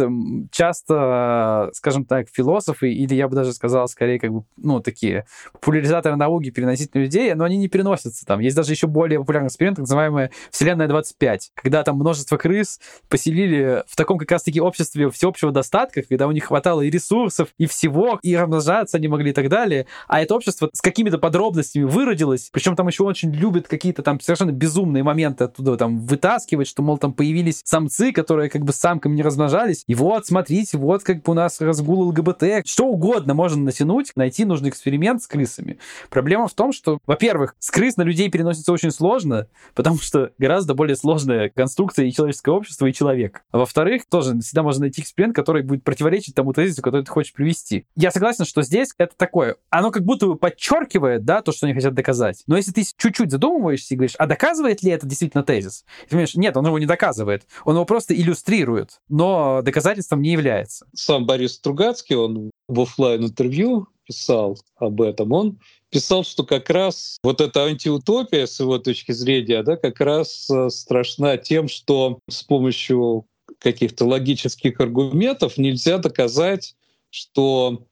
часто, скажем так, философы, или я бы даже сказал, скорее, как бы, ну, такие популяризаторы науки переносить на людей, но они не переносятся там. Есть даже еще более популярный эксперимент, так называемая Вселенная 25, когда там множество крыс поселили в таком как раз-таки обществе всеобщего достатка, когда у них хватало и ресурсов, и всего, и размножаться они могли и так далее. А это общество с какими-то подробностями выродилось, причем там еще очень любят какие-то там совершенно безумные моменты оттуда там вытаскивать, что, мол, там появились самцы, которые как бы с самками не размножались, и вот, смотри, смотрите, вот как бы у нас разгул ЛГБТ, что угодно можно натянуть, найти нужный эксперимент с крысами. Проблема в том, что, во-первых, с крыс на людей переносится очень сложно, потому что гораздо более сложная конструкция и человеческое общество, и человек. А во-вторых, тоже всегда можно найти эксперимент, который будет противоречить тому тезису, который ты хочешь привести. Я согласен, что здесь это такое, оно как будто бы подчеркивает, да, то, что они хотят доказать. Но если ты чуть-чуть задумываешься и говоришь, а доказывает ли это действительно тезис? Ты понимаешь, нет, он его не доказывает. Он его просто иллюстрирует, но доказательством не является. Сам Борис Стругацкий, он в офлайн интервью писал об этом, он писал, что как раз вот эта антиутопия, с его точки зрения, да, как раз э, страшна тем, что с помощью каких-то логических аргументов нельзя доказать, что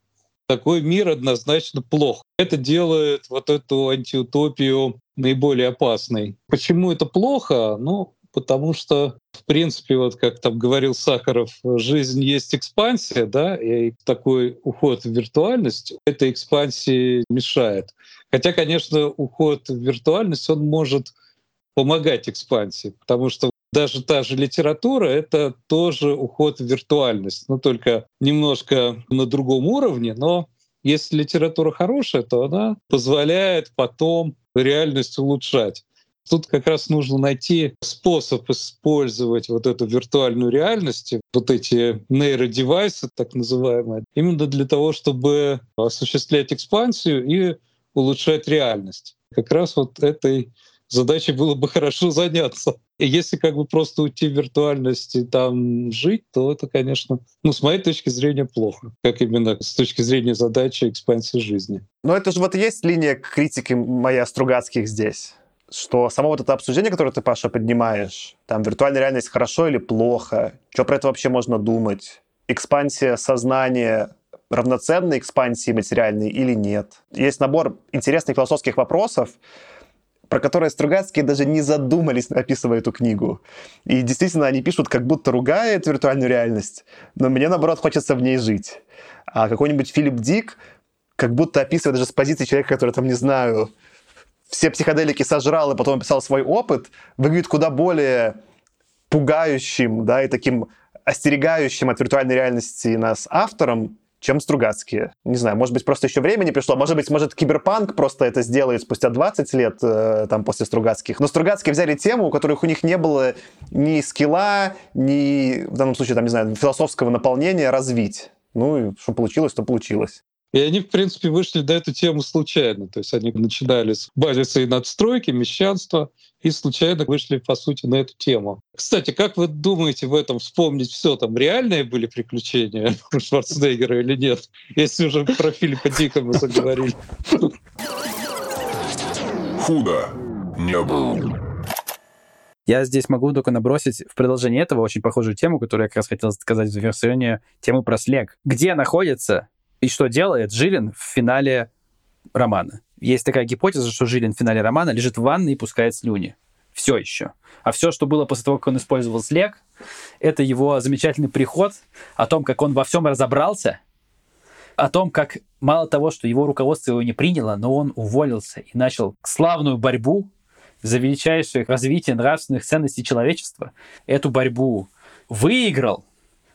такой мир однозначно плох. Это делает вот эту антиутопию наиболее опасной. Почему это плохо? Ну, потому что, в принципе, вот как там говорил Сахаров, жизнь есть экспансия, да, и такой уход в виртуальность этой экспансии мешает. Хотя, конечно, уход в виртуальность, он может помогать экспансии, потому что даже та же литература — это тоже уход в виртуальность, но только немножко на другом уровне, но если литература хорошая, то она позволяет потом реальность улучшать. Тут как раз нужно найти способ использовать вот эту виртуальную реальность, вот эти нейродевайсы, так называемые, именно для того, чтобы осуществлять экспансию и улучшать реальность. Как раз вот этой задачей было бы хорошо заняться. И если как бы просто уйти в виртуальность и там жить, то это, конечно, ну, с моей точки зрения, плохо. Как именно с точки зрения задачи экспансии жизни. Но это же вот есть линия критики моя Стругацких здесь что само вот это обсуждение, которое ты, Паша, поднимаешь, там, виртуальная реальность хорошо или плохо, что про это вообще можно думать, экспансия сознания равноценна экспансии материальной или нет. Есть набор интересных философских вопросов, про которые Стругацкие даже не задумались, описывая эту книгу. И действительно, они пишут, как будто ругают виртуальную реальность, но мне, наоборот, хочется в ней жить. А какой-нибудь Филипп Дик как будто описывает даже с позиции человека, который, там, не знаю, все психоделики сожрал и потом описал свой опыт, выглядит куда более пугающим, да, и таким остерегающим от виртуальной реальности нас автором, чем Стругацкие. Не знаю, может быть, просто еще время не пришло. Может быть, может, Киберпанк просто это сделает спустя 20 лет э, там после Стругацких. Но Стругацкие взяли тему, у которых у них не было ни скилла, ни, в данном случае, там, не знаю, философского наполнения развить. Ну, и что получилось, то получилось. И они, в принципе, вышли на эту тему случайно. То есть они начинали с базисы и надстройки, мещанства, и случайно вышли, по сути, на эту тему. Кстати, как вы думаете в этом вспомнить все? Там реальные были приключения Шварценеггера или нет? Если уже про Филиппа Дика мы заговорили. Худо не был. Я здесь могу только набросить в продолжение этого очень похожую тему, которую я как раз хотел сказать в завершение темы про слег. Где находится и что делает Жилин в финале романа? Есть такая гипотеза, что Жилин в финале романа лежит в ванной и пускает слюни. Все еще. А все, что было после того, как он использовал слег, это его замечательный приход о том, как он во всем разобрался, о том, как мало того, что его руководство его не приняло, но он уволился и начал славную борьбу за величайшее развитие нравственных ценностей человечества, эту борьбу выиграл,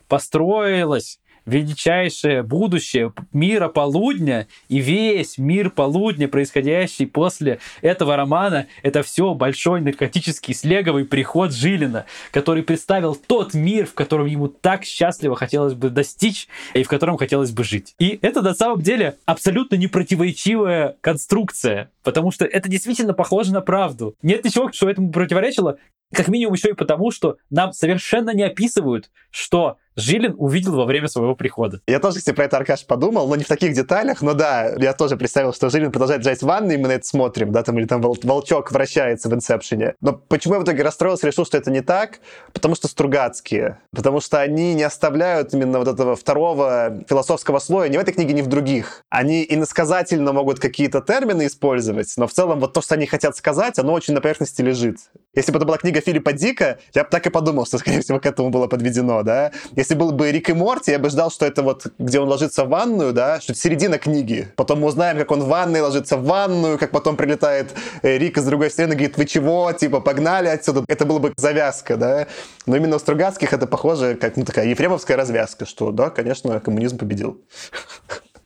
построилась величайшее будущее мира полудня и весь мир полудня, происходящий после этого романа, это все большой наркотический слеговый приход Жилина, который представил тот мир, в котором ему так счастливо хотелось бы достичь и в котором хотелось бы жить. И это на самом деле абсолютно непротиворечивая конструкция, потому что это действительно похоже на правду. Нет ничего, что этому противоречило, как минимум еще и потому, что нам совершенно не описывают, что Жилин увидел во время своего прихода. Я тоже, кстати, про это, Аркаш, подумал, но не в таких деталях, но да, я тоже представил, что Жилин продолжает лежать в ванной, и мы на это смотрим, да, там, или там волчок вращается в инсепшене. Но почему я в итоге расстроился, решил, что это не так? Потому что Стругацкие. Потому что они не оставляют именно вот этого второго философского слоя ни в этой книге, ни в других. Они иносказательно могут какие-то термины использовать, но в целом вот то, что они хотят сказать, оно очень на поверхности лежит. Если бы это была книга Филиппа Дика, я бы так и подумал, что, скорее всего, к этому было подведено, да. Если был бы Рик и Морти, я бы ждал, что это вот, где он ложится в ванную, да, что середина книги. Потом мы узнаем, как он в ванной ложится в ванную, как потом прилетает э, Рик из другой и говорит, вы чего, типа, погнали отсюда. Это было бы завязка, да. Но именно у Стругацких это похоже, как ну, такая ефремовская развязка, что, да, конечно, коммунизм победил.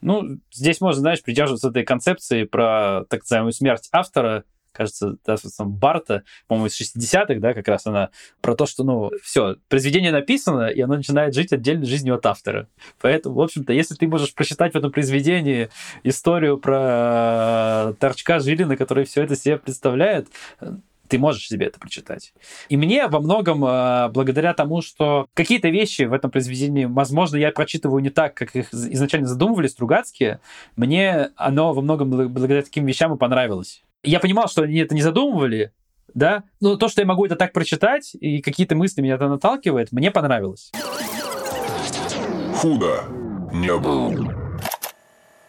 Ну, здесь можно, знаешь, придерживаться этой концепции про так называемую смерть автора, кажется, там, Барта, по-моему, из 60-х, да, как раз она про то, что, ну, все, произведение написано, и оно начинает жить отдельной жизнью от автора. Поэтому, в общем-то, если ты можешь прочитать в этом произведении историю про Торчка Жилина, который все это себе представляет, ты можешь себе это прочитать. И мне во многом, а, благодаря тому, что какие-то вещи в этом произведении, возможно, я прочитываю не так, как их изначально задумывали Стругацкие, мне оно во многом благодаря таким вещам и понравилось я понимал, что они это не задумывали, да, но то, что я могу это так прочитать, и какие-то мысли меня это наталкивает, мне понравилось. Худо не был.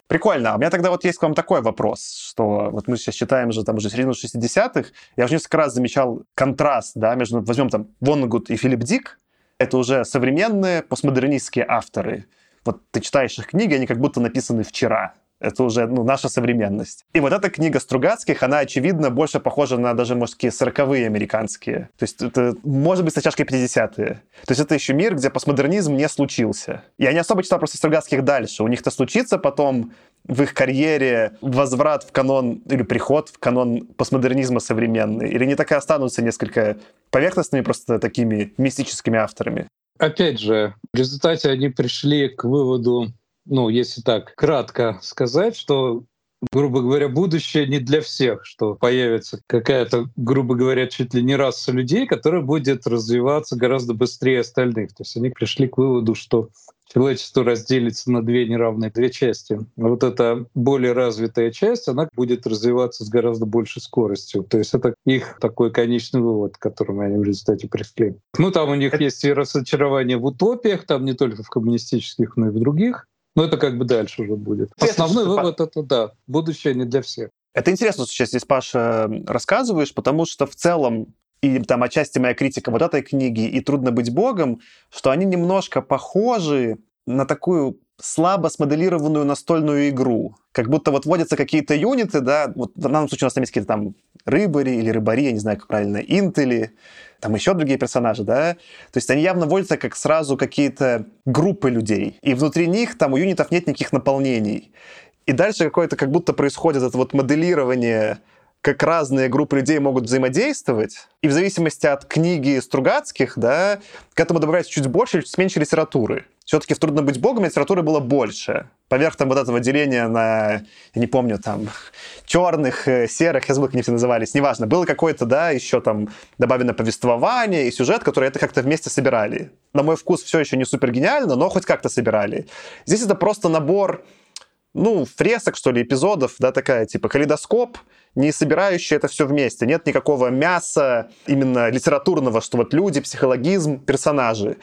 Прикольно. А у меня тогда вот есть к вам такой вопрос, что вот мы сейчас читаем же там уже середину 60-х, я уже несколько раз замечал контраст, да, между, возьмем там Воннегуд и Филипп Дик, это уже современные постмодернистские авторы. Вот ты читаешь их книги, они как будто написаны вчера, это уже ну, наша современность. И вот эта книга Стругацких, она, очевидно, больше похожа на даже, может, такие 40-е американские. То есть это, может быть, с натяжкой 50-е. То есть это еще мир, где постмодернизм не случился. Я не особо читал просто Стругацких дальше. У них-то случится потом в их карьере возврат в канон или приход в канон постмодернизма современный? Или они так и останутся несколько поверхностными, просто такими мистическими авторами? Опять же, в результате они пришли к выводу ну, если так кратко сказать, что грубо говоря, будущее не для всех, что появится какая-то, грубо говоря, чуть ли не раса людей, которая будет развиваться гораздо быстрее остальных. То есть они пришли к выводу, что человечество разделится на две неравные две части. Вот эта более развитая часть, она будет развиваться с гораздо большей скоростью. То есть это их такой конечный вывод, к которому они в результате пришли. Ну, там у них есть и разочарование в утопиях, там не только в коммунистических, но и в других. Но это как бы дальше уже будет. Основной вывод — это да, будущее не для всех. Это интересно, что сейчас здесь, Паша, рассказываешь, потому что в целом и там отчасти моя критика вот этой книги и «Трудно быть Богом», что они немножко похожи на такую слабо смоделированную настольную игру. Как будто вот вводятся какие-то юниты, да, вот в данном случае у нас там есть какие-то там рыбари или рыбари, я не знаю, как правильно, интели, там еще другие персонажи, да. То есть они явно вводятся как сразу какие-то группы людей. И внутри них там у юнитов нет никаких наполнений. И дальше какое-то как будто происходит это вот моделирование как разные группы людей могут взаимодействовать, и в зависимости от книги Стругацких, да, к этому добавляется чуть больше или чуть меньше литературы. Все-таки в «Трудно быть богом» литературы было больше. Поверх там вот этого деления на, я не помню, там, черных, э, серых, я забыл, как они все назывались, неважно. Было какое-то, да, еще там добавлено повествование и сюжет, которые это как-то вместе собирали. На мой вкус все еще не супер гениально, но хоть как-то собирали. Здесь это просто набор ну, фресок, что ли, эпизодов, да, такая, типа, калейдоскоп, не собирающее это все вместе. Нет никакого мяса именно литературного, что вот люди, психологизм, персонажи.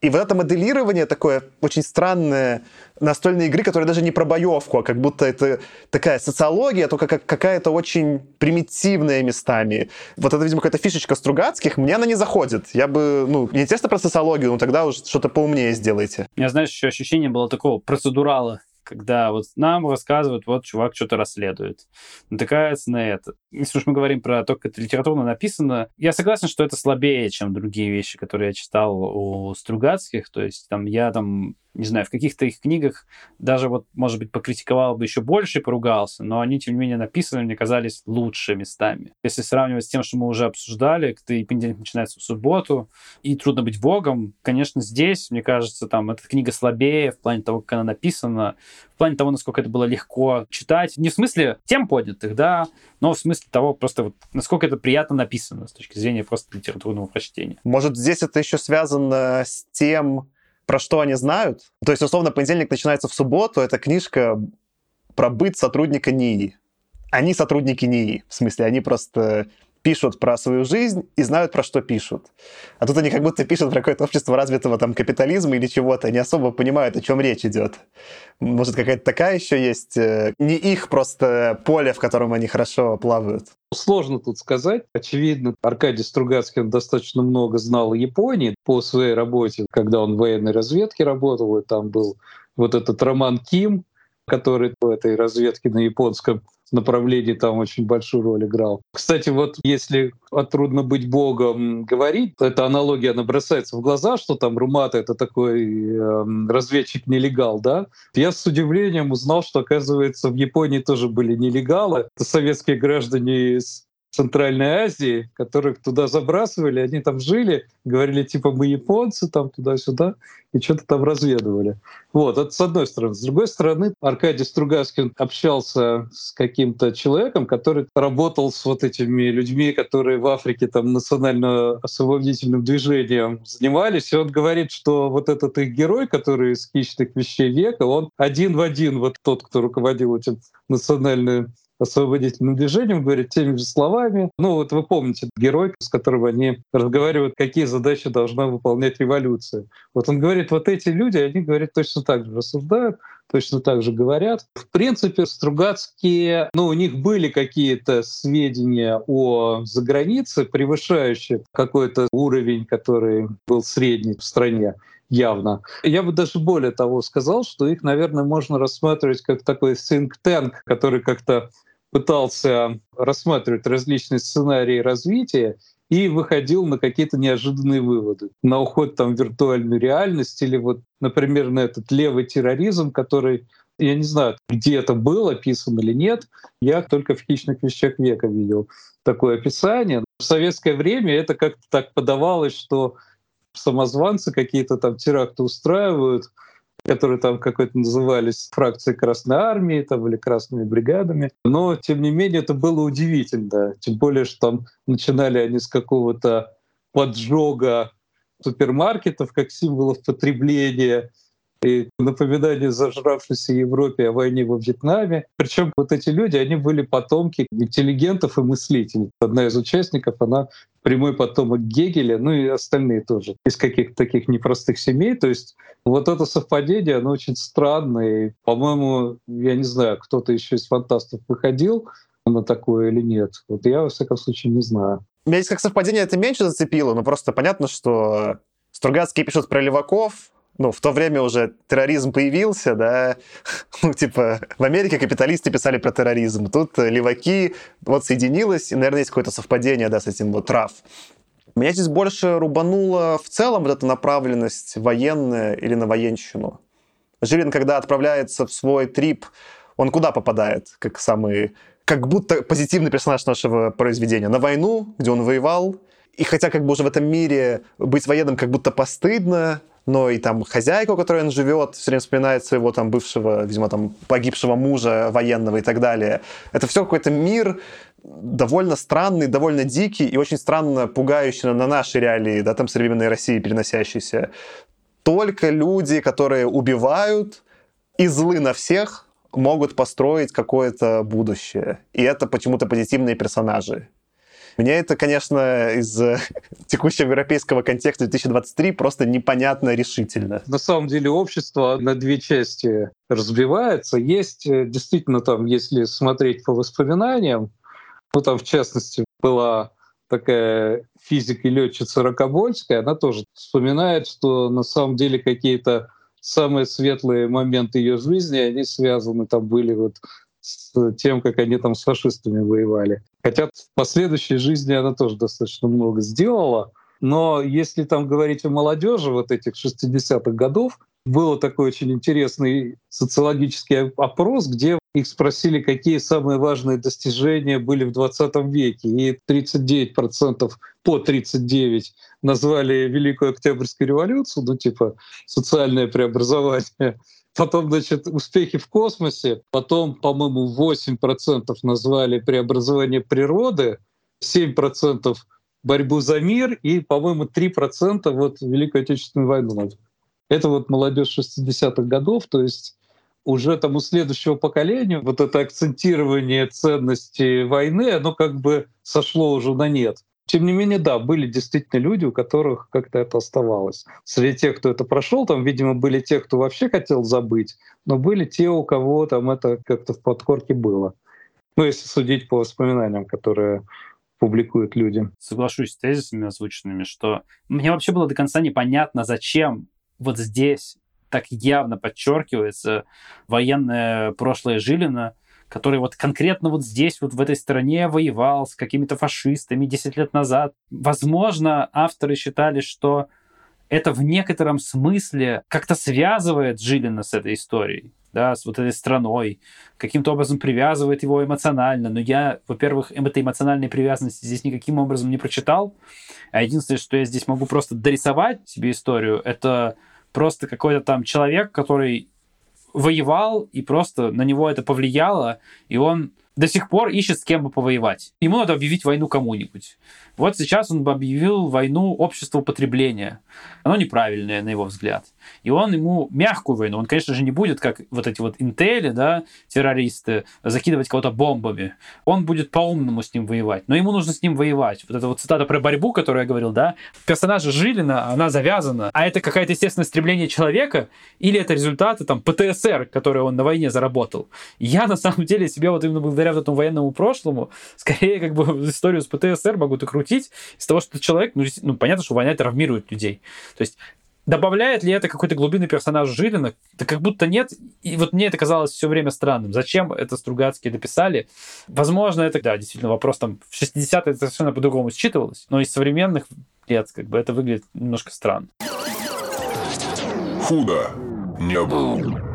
И вот это моделирование такое очень странное настольной игры, которая даже не про боевку, а как будто это такая социология, только как какая-то очень примитивная местами. Вот это, видимо, какая-то фишечка Стругацких, мне она не заходит. Я бы, ну, мне интересно про социологию, но тогда уже что-то поумнее сделайте. Меня, знаешь, еще ощущение было такого процедурала когда вот нам рассказывают, вот чувак что-то расследует, натыкается на это. Если уж мы говорим про то, как это литературно написано, я согласен, что это слабее, чем другие вещи, которые я читал у Стругацких. То есть там я там не знаю, в каких-то их книгах даже вот, может быть, покритиковал бы еще больше и поругался, но они, тем не менее, написаны, мне казались лучше местами. Если сравнивать с тем, что мы уже обсуждали, и понедельник начинается в субботу, и трудно быть богом, конечно, здесь, мне кажется, там, эта книга слабее в плане того, как она написана, в плане того, насколько это было легко читать. Не в смысле тем поднятых, да, но в смысле того, просто вот, насколько это приятно написано с точки зрения просто литературного прочтения. Может, здесь это еще связано с тем, про что они знают. То есть, условно, понедельник начинается в субботу, это книжка про быт сотрудника НИИ. Они сотрудники НИИ, в смысле, они просто пишут про свою жизнь и знают, про что пишут. А тут они как будто пишут про какое-то общество развитого там капитализма или чего-то, не особо понимают, о чем речь идет. Может, какая-то такая еще есть, э, не их просто поле, в котором они хорошо плавают. Сложно тут сказать. Очевидно, Аркадий Стругацкий достаточно много знал Японии по своей работе, когда он в военной разведке работал, и там был вот этот Роман Ким, который в этой разведке на японском направлении там очень большую роль играл. Кстати, вот если о «Трудно быть богом» говорить, эта аналогия, она бросается в глаза, что там Румата — это такой э, разведчик-нелегал, да? Я с удивлением узнал, что, оказывается, в Японии тоже были нелегалы. Это советские граждане из Центральной Азии, которых туда забрасывали, они там жили, говорили типа мы японцы, там туда-сюда, и что-то там разведывали. Вот, это с одной стороны. С другой стороны, Аркадий Стругацкин общался с каким-то человеком, который работал с вот этими людьми, которые в Африке там национально-освободительным движением занимались, и он говорит, что вот этот их герой, который из «Хищных вещей века», он один в один вот тот, кто руководил этим национальным освободительным движением, говорит теми же словами. Ну вот вы помните, герой, с которым они разговаривают, какие задачи должна выполнять революция. Вот он говорит, вот эти люди, они говорят точно так же рассуждают, точно так же говорят. В принципе, Стругацкие, ну, у них были какие-то сведения о загранице, превышающие какой-то уровень, который был средний в стране явно. Я бы даже более того сказал, что их, наверное, можно рассматривать как такой think tank, который как-то пытался рассматривать различные сценарии развития и выходил на какие-то неожиданные выводы. На уход там, в виртуальную реальность или вот, например, на этот левый терроризм, который я не знаю, где это было, описано или нет. Я только в «Хищных вещах века» видел такое описание. В советское время это как-то так подавалось, что самозванцы какие-то там теракты устраивают, которые там какой-то назывались фракцией Красной Армии там, или Красными бригадами. Но, тем не менее, это было удивительно. Тем более, что там начинали они с какого-то поджога супермаркетов как символов потребления, и напоминание зажравшейся Европе о войне во Вьетнаме. Причем вот эти люди, они были потомки интеллигентов и мыслителей. Одна из участников, она прямой потомок Гегеля, ну и остальные тоже, из каких-то таких непростых семей. То есть вот это совпадение, оно очень странное. По-моему, я не знаю, кто-то еще из фантастов выходил на такое или нет. Вот я, во всяком случае, не знаю. Меня здесь как совпадение это меньше зацепило, но просто понятно, что Стругацкий пишет про леваков, ну, в то время уже терроризм появился, да, ну, типа, в Америке капиталисты писали про терроризм, тут леваки, вот соединилось, и, наверное, есть какое-то совпадение, да, с этим вот РАФ. Меня здесь больше рубанула в целом вот эта направленность военная или на военщину. Жилин, когда отправляется в свой трип, он куда попадает, как самый, как будто позитивный персонаж нашего произведения? На войну, где он воевал, и хотя как бы уже в этом мире быть военным как будто постыдно, но и там хозяйка, у которой он живет, все время вспоминает своего там бывшего, видимо, там погибшего мужа военного и так далее. Это все какой-то мир довольно странный, довольно дикий и очень странно пугающий на наши реалии, да, там современной России переносящийся. Только люди, которые убивают и злы на всех, могут построить какое-то будущее. И это почему-то позитивные персонажи. Мне это, конечно, из э, текущего европейского контекста 2023 просто непонятно решительно. На самом деле общество на две части разбивается. Есть э, действительно там, если смотреть по воспоминаниям, ну там в частности была такая физик и летчица Рокобольская, она тоже вспоминает, что на самом деле какие-то самые светлые моменты ее жизни, они связаны там были вот с тем, как они там с фашистами воевали. Хотя в последующей жизни она тоже достаточно много сделала. Но если там говорить о молодежи вот этих 60-х годов, был такой очень интересный социологический опрос, где их спросили, какие самые важные достижения были в 20 веке. И 39% по 39 назвали Великую Октябрьскую революцию, ну типа социальное преобразование. Потом, значит, успехи в космосе. Потом, по-моему, 8% назвали преобразование природы, 7% борьбу за мир и, по-моему, 3% вот Великую Отечественную войну. Это вот молодежь 60-х годов, то есть уже там у следующего поколения вот это акцентирование ценности войны, оно как бы сошло уже на нет. Тем не менее, да, были действительно люди, у которых как-то это оставалось. Среди тех, кто это прошел, там, видимо, были те, кто вообще хотел забыть, но были те, у кого там это как-то в подкорке было. Ну, если судить по воспоминаниям, которые публикуют люди. Соглашусь с тезисами озвученными, что мне вообще было до конца непонятно, зачем вот здесь так явно подчеркивается военное прошлое Жилина, который вот конкретно вот здесь, вот в этой стране воевал с какими-то фашистами 10 лет назад. Возможно, авторы считали, что это в некотором смысле как-то связывает Жилина с этой историей да, с вот этой страной, каким-то образом привязывает его эмоционально. Но я, во-первых, эм, этой эмоциональной привязанности здесь никаким образом не прочитал. А единственное, что я здесь могу просто дорисовать себе историю, это просто какой-то там человек, который воевал, и просто на него это повлияло, и он до сих пор ищет с кем бы повоевать. Ему надо объявить войну кому-нибудь. Вот сейчас он бы объявил войну обществу потребления. Оно неправильное, на его взгляд. И он ему мягкую войну. Он, конечно же, не будет, как вот эти вот интели, да, террористы, закидывать кого-то бомбами. Он будет по-умному с ним воевать. Но ему нужно с ним воевать. Вот эта вот цитата про борьбу, которую я говорил, да, персонажа Жилина, она завязана. А это какое-то естественное стремление человека или это результаты там ПТСР, которые он на войне заработал. Я, на самом деле, себе вот именно благодаря вот этому военному прошлому, скорее как бы историю с ПТСР могу докрутить крутить из того, что человек, ну, ну понятно, что война травмирует людей. То есть Добавляет ли это какой-то глубины персонаж Жилина? Да как будто нет. И вот мне это казалось все время странным. Зачем это Стругацкие дописали? Возможно, это, да, действительно, вопрос там в 60-е это совершенно по-другому считывалось, но из современных лет как бы это выглядит немножко странно. Худо не было.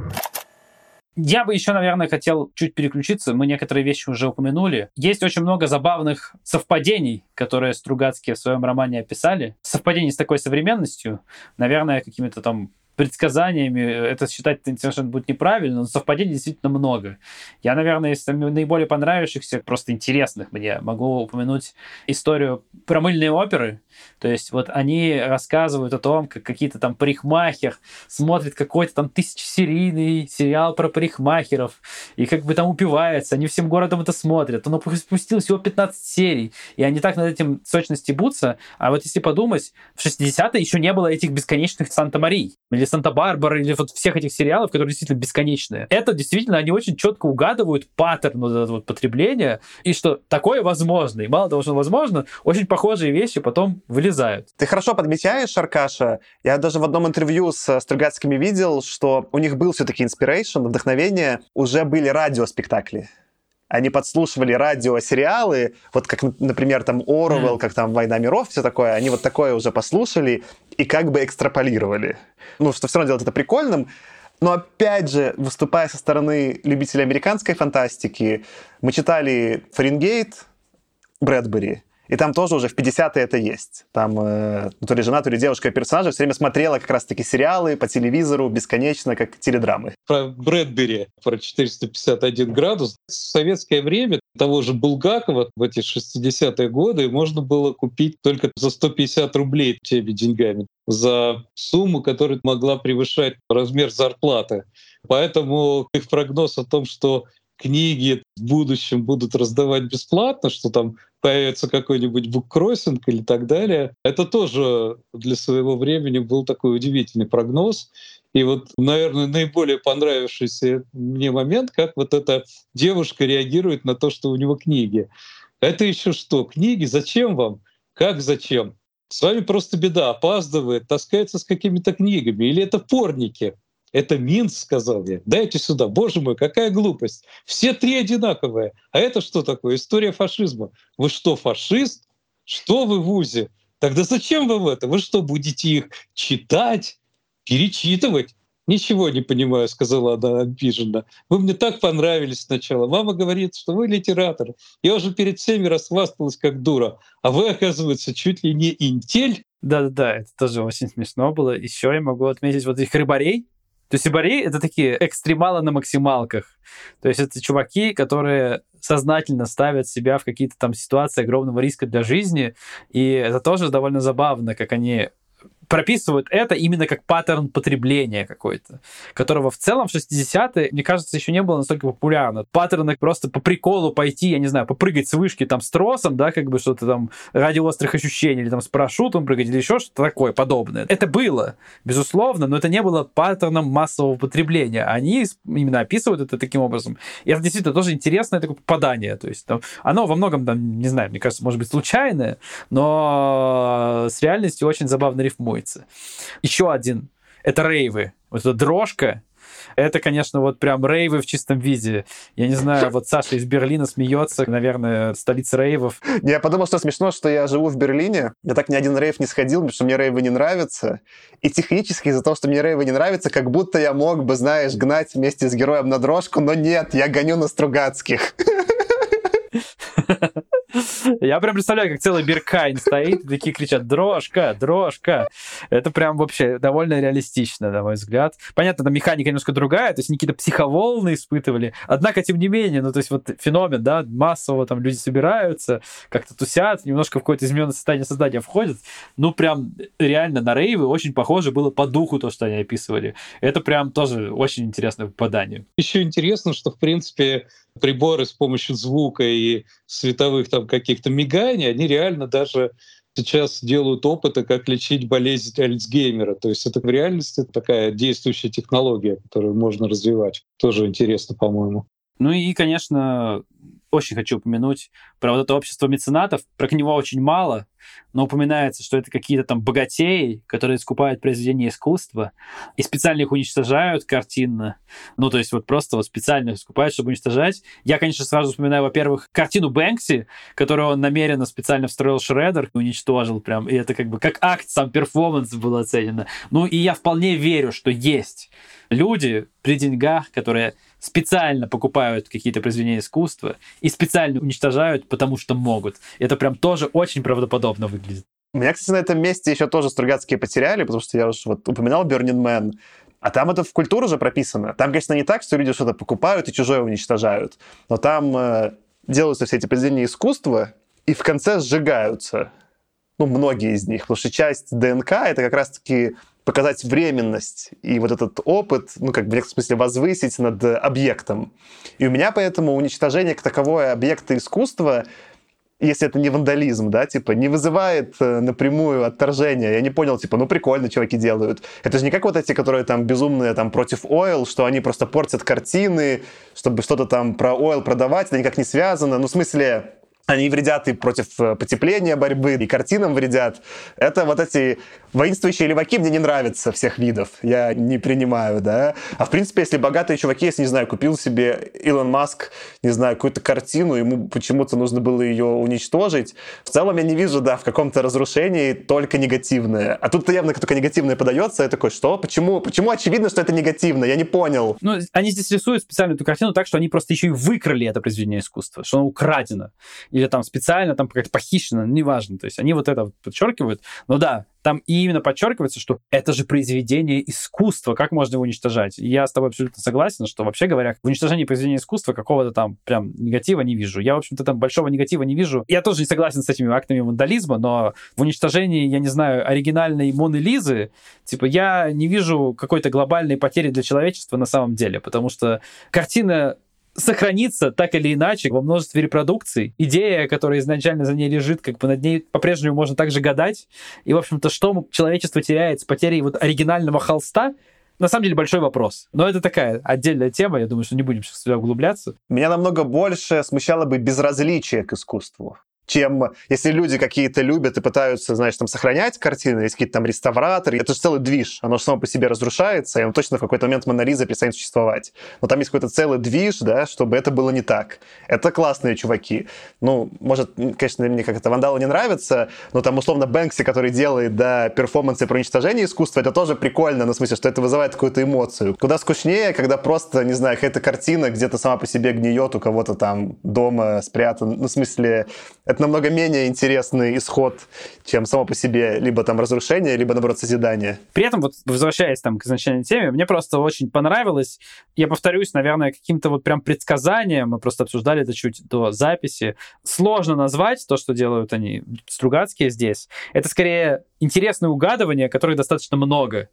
Я бы еще, наверное, хотел чуть переключиться. Мы некоторые вещи уже упомянули. Есть очень много забавных совпадений, которые Стругацкие в своем романе описали. Совпадений с такой современностью, наверное, какими-то там предсказаниями это считать совершенно будет неправильно, но совпадений действительно много. Я, наверное, из наиболее понравившихся, просто интересных мне, могу упомянуть историю про мыльные оперы. То есть вот они рассказывают о том, как какие-то там парикмахер смотрят какой-то там тысячесерийный сериал про парикмахеров, и как бы там упиваются, они всем городом это смотрят. Он спустил всего 15 серий, и они так над этим сочно стебутся. А вот если подумать, в 60-е еще не было этих бесконечных Санта-Марий или Санта-Барбара, или вот всех этих сериалов, которые действительно бесконечные. Это действительно, они очень четко угадывают паттерн вот этого вот потребления, и что такое возможно. И мало того, что возможно, очень похожие вещи потом вылезают. Ты хорошо подмечаешь, Аркаша. Я даже в одном интервью с Стругацкими видел, что у них был все-таки inspiration, вдохновение. Уже были радиоспектакли они подслушивали радиосериалы, вот как, например, там Орвел, mm. как там «Война миров», все такое, они вот такое уже послушали и как бы экстраполировали. Ну, что все равно делает это прикольным. Но опять же, выступая со стороны любителей американской фантастики, мы читали «Фаренгейт» Брэдбери, и там тоже уже в 50-е это есть. Там э, ну, то ли жена, то ли девушка персонажа все время смотрела как раз-таки сериалы по телевизору бесконечно, как теледрамы. Про Брэдбери, про 451 градус. В советское время того же Булгакова в эти 60-е годы можно было купить только за 150 рублей теми деньгами. за сумму, которая могла превышать размер зарплаты. Поэтому их прогноз о том, что книги в будущем будут раздавать бесплатно, что там появится какой-нибудь буккроссинг или так далее, это тоже для своего времени был такой удивительный прогноз. И вот, наверное, наиболее понравившийся мне момент, как вот эта девушка реагирует на то, что у него книги. Это еще что? Книги? Зачем вам? Как зачем? С вами просто беда, опаздывает, таскается с какими-то книгами. Или это порники? Это Минск, сказал я. Дайте сюда. Боже мой, какая глупость. Все три одинаковые. А это что такое? История фашизма. Вы что, фашист? Что вы в УЗИ? Тогда зачем вы в это? Вы что, будете их читать, перечитывать? Ничего не понимаю, сказала она обиженно. Вы мне так понравились сначала. Мама говорит, что вы литератор. Я уже перед всеми расхвасталась как дура. А вы, оказывается, чуть ли не интель. Да-да-да, это тоже очень смешно было. Еще я могу отметить вот этих рыбарей, то есть ибари — это такие экстремалы на максималках. То есть это чуваки, которые сознательно ставят себя в какие-то там ситуации огромного риска для жизни, и это тоже довольно забавно, как они прописывают это именно как паттерн потребления какой-то, которого в целом в 60-е, мне кажется, еще не было настолько популярно. Паттерны просто по приколу пойти, я не знаю, попрыгать с вышки там с тросом, да, как бы что-то там ради острых ощущений, или там с парашютом прыгать, или еще что-то такое подобное. Это было, безусловно, но это не было паттерном массового потребления. Они именно описывают это таким образом. И это действительно тоже интересное такое попадание. То есть там, оно во многом, там, не знаю, мне кажется, может быть случайное, но с реальностью очень забавно рифмует формируется. Еще один — это рейвы. Вот эта дрожка, это, конечно, вот прям рейвы в чистом виде. Я не знаю, вот Саша из Берлина смеется, наверное, столица рейвов. Я подумал, что смешно, что я живу в Берлине. Я так ни один рейв не сходил, потому что мне рейвы не нравятся. И технически из-за того, что мне рейвы не нравятся, как будто я мог бы, знаешь, гнать вместе с героем на дрожку, но нет, я гоню на Стругацких. Я прям представляю, как целый Беркайн стоит, и такие кричат «Дрожка! Дрожка!». Это прям вообще довольно реалистично, на мой взгляд. Понятно, там механика немножко другая, то есть они какие-то психоволны испытывали. Однако, тем не менее, ну, то есть вот феномен, да, массово там люди собираются, как-то тусят, немножко в какое-то измененное состояние создания входят. Ну, прям реально на рейвы очень похоже было по духу то, что они описывали. Это прям тоже очень интересное попадание. Еще интересно, что, в принципе, приборы с помощью звука и световых там каких-то миганий, они реально даже сейчас делают опыты, как лечить болезнь Альцгеймера. То есть это в реальности такая действующая технология, которую можно развивать. Тоже интересно, по-моему. Ну и, конечно, очень хочу упомянуть про вот это общество меценатов. Про него очень мало, но упоминается, что это какие-то там богатеи, которые скупают произведения искусства и специально их уничтожают картинно. Ну, то есть вот просто вот специально их скупают, чтобы уничтожать. Я, конечно, сразу вспоминаю, во-первых, картину Бэнкси, которую он намеренно специально встроил шредер и уничтожил прям. И это как бы как акт, сам перформанс было оценено. Ну, и я вполне верю, что есть люди при деньгах, которые специально покупают какие-то произведения искусства и специально уничтожают, потому что могут. Это прям тоже очень правдоподобно выглядит. Меня, кстати, на этом месте еще тоже Стругацкие потеряли, потому что я уж вот упоминал Burning Man, а там это в культуру уже прописано. Там, конечно, не так, что люди что-то покупают и чужое уничтожают, но там э, делаются все эти произведения искусства и в конце сжигаются. Ну, многие из них, потому что часть ДНК — это как раз-таки показать временность и вот этот опыт, ну, как бы в некотором смысле возвысить над объектом. И у меня поэтому уничтожение как таковое объекта искусства если это не вандализм, да, типа, не вызывает э, напрямую отторжения. Я не понял, типа, ну прикольно чуваки делают. Это же не как вот эти, которые там безумные там против ойл, что они просто портят картины, чтобы что-то там про ойл продавать, это никак не связано. Ну, в смысле, они вредят и против э, потепления борьбы, и картинам вредят. Это вот эти воинствующие леваки мне не нравятся всех видов. Я не принимаю, да. А в принципе, если богатые чуваки, если, не знаю, купил себе Илон Маск, не знаю, какую-то картину, ему почему-то нужно было ее уничтожить, в целом я не вижу, да, в каком-то разрушении только негативное. А тут явно только негативное подается, я такой, что? Почему? Почему очевидно, что это негативно? Я не понял. Ну, они здесь рисуют специально эту картину так, что они просто еще и выкрали это произведение искусства, что оно украдено или там специально там как-то похищено, неважно. То есть они вот это подчеркивают. Но да, там именно подчеркивается, что это же произведение искусства, как можно его уничтожать? И я с тобой абсолютно согласен, что вообще говоря, в уничтожении произведения искусства какого-то там прям негатива не вижу. Я, в общем-то, там большого негатива не вижу. Я тоже не согласен с этими актами вандализма, но в уничтожении, я не знаю, оригинальной Моны Лизы, типа, я не вижу какой-то глобальной потери для человечества на самом деле, потому что картина сохранится так или иначе во множестве репродукций. Идея, которая изначально за ней лежит, как бы над ней по-прежнему можно также гадать. И, в общем-то, что человечество теряет с потерей вот оригинального холста, на самом деле большой вопрос. Но это такая отдельная тема, я думаю, что не будем сейчас сюда углубляться. Меня намного больше смущало бы безразличие к искусству чем если люди какие-то любят и пытаются, знаешь, там сохранять картины, есть какие-то там реставраторы, это же целый движ, оно же само по себе разрушается, и он точно в какой-то момент Монолиза перестанет существовать. Но там есть какой-то целый движ, да, чтобы это было не так. Это классные чуваки. Ну, может, конечно, мне как это вандалы не нравится, но там, условно, Бэнкси, который делает, да, перформансы про уничтожение искусства, это тоже прикольно, ну, в смысле, что это вызывает какую-то эмоцию. Куда скучнее, когда просто, не знаю, какая-то картина где-то сама по себе гниет у кого-то там дома спрятан. Ну, в смысле, это намного менее интересный исход, чем само по себе либо там разрушение, либо, наоборот, созидание. При этом, вот возвращаясь там к изначальной теме, мне просто очень понравилось, я повторюсь, наверное, каким-то вот прям предсказанием, мы просто обсуждали это чуть до записи, сложно назвать то, что делают они, Стругацкие здесь. Это скорее интересные угадывания, которых достаточно много.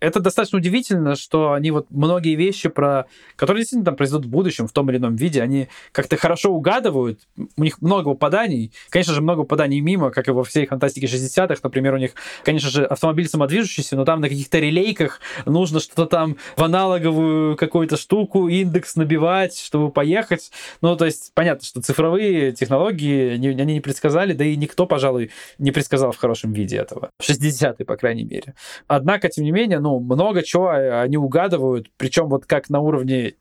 Это достаточно удивительно, что они вот многие вещи, про, которые действительно там произойдут в будущем в том или ином виде, они как-то хорошо угадывают, у них много попаданий, конечно же, много попаданий мимо, как и во всей фантастике 60-х, например, у них, конечно же, автомобиль самодвижущийся, но там на каких-то релейках нужно что-то там в аналоговую какую-то штуку, индекс набивать, чтобы поехать. Ну, то есть, понятно, что цифровые технологии, они, они не предсказали, да и никто, пожалуй, не предсказал в хорошем виде этого этого. 60-е, по крайней мере. Однако, тем не менее, ну, много чего они угадывают, причем вот как на уровне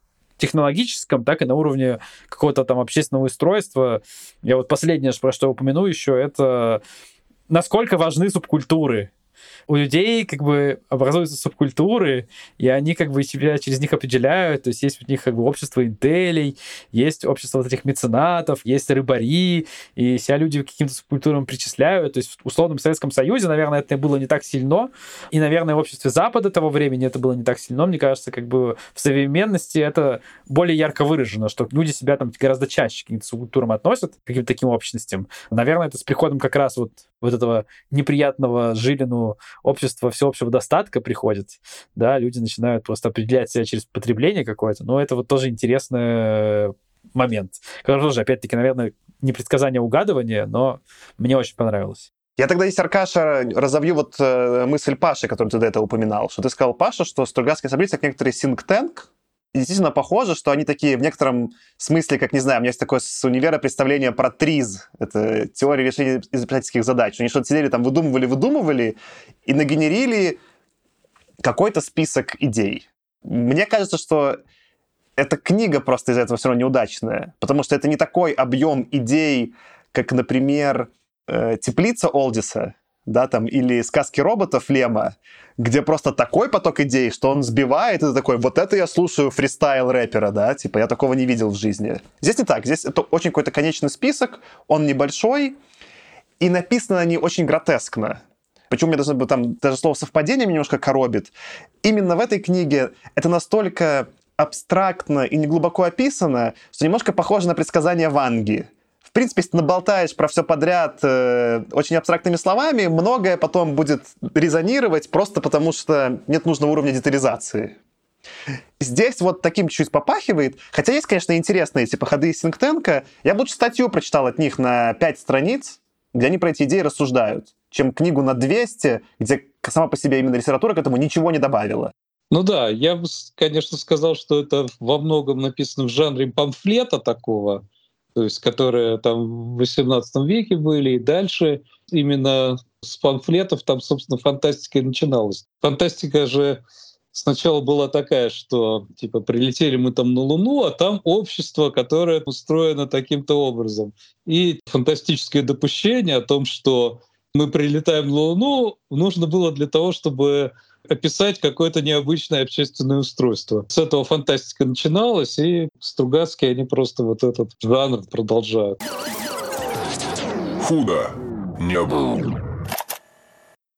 технологическом, так и на уровне какого-то там общественного устройства. Я вот последнее, про что упомяну еще, это насколько важны субкультуры у людей как бы образуются субкультуры, и они как бы себя через них определяют, то есть есть у них как бы общество интелей, есть общество вот этих меценатов, есть рыбари, и себя люди каким-то субкультурам причисляют, то есть в условном Советском Союзе, наверное, это было не так сильно, и, наверное, в обществе Запада того времени это было не так сильно, мне кажется, как бы в современности это более ярко выражено, что люди себя там гораздо чаще к каким-то субкультурам относят, к каким-то таким общностям. Наверное, это с приходом как раз вот вот этого неприятного жилину общества всеобщего достатка приходит, да, люди начинают просто определять себя через потребление какое-то, но это вот тоже интересный момент, который тоже, опять-таки, наверное, не предсказание, а угадывание, но мне очень понравилось. Я тогда здесь, Аркаша, разовью вот э, мысль Паши, которую ты до этого упоминал, что ты сказал, Паша, что Стругацкие события, как некоторый tank, действительно похоже, что они такие в некотором смысле, как, не знаю, у меня есть такое с универа представление про ТРИЗ, это теория решения изобретательских задач. Они что-то сидели там, выдумывали, выдумывали и нагенерили какой-то список идей. Мне кажется, что эта книга просто из-за этого все равно неудачная, потому что это не такой объем идей, как, например, э, «Теплица Олдиса», да, там, или сказки роботов Лема, где просто такой поток идей, что он сбивает, и ты такой, вот это я слушаю фристайл рэпера, да, типа, я такого не видел в жизни. Здесь не так, здесь это очень какой-то конечный список, он небольшой, и написано они очень гротескно. Почему мне даже, там, даже слово совпадение меня немножко коробит. Именно в этой книге это настолько абстрактно и неглубоко описано, что немножко похоже на предсказание Ванги принципе, если ты наболтаешь про все подряд э, очень абстрактными словами, многое потом будет резонировать просто потому, что нет нужного уровня детализации. Здесь вот таким чуть попахивает. Хотя есть, конечно, интересные типа ходы из Синктенка. Я бы лучше статью прочитал от них на 5 страниц, где они про эти идеи рассуждают, чем книгу на 200, где сама по себе именно литература к этому ничего не добавила. Ну да, я бы, конечно, сказал, что это во многом написано в жанре памфлета такого, то есть которые там в XVIII веке были и дальше именно с памфлетов там, собственно, фантастика и начиналась. Фантастика же сначала была такая, что типа прилетели мы там на Луну, а там общество, которое устроено таким-то образом. И фантастическое допущение о том, что мы прилетаем на Луну, нужно было для того, чтобы описать какое-то необычное общественное устройство. С этого фантастика начиналась, и Стругацкие, они просто вот этот жанр продолжают. Худо не было.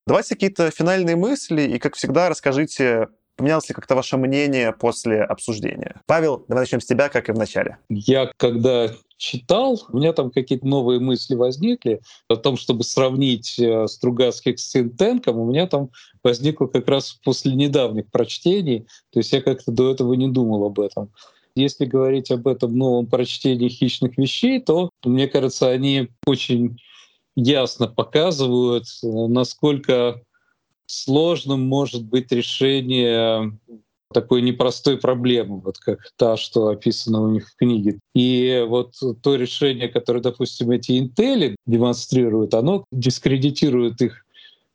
Давайте какие-то финальные мысли, и, как всегда, расскажите, поменялось ли как-то ваше мнение после обсуждения. Павел, давай начнем с тебя, как и в начале. Я когда читал, у меня там какие-то новые мысли возникли о том, чтобы сравнить э, Стругацких с Синтенком. У меня там возникло как раз после недавних прочтений. То есть я как-то до этого не думал об этом. Если говорить об этом новом прочтении «Хищных вещей», то, мне кажется, они очень ясно показывают, э, насколько сложным может быть решение такой непростой проблемы, вот как та, что описана у них в книге. И вот то решение, которое, допустим, эти интели демонстрируют, оно дискредитирует их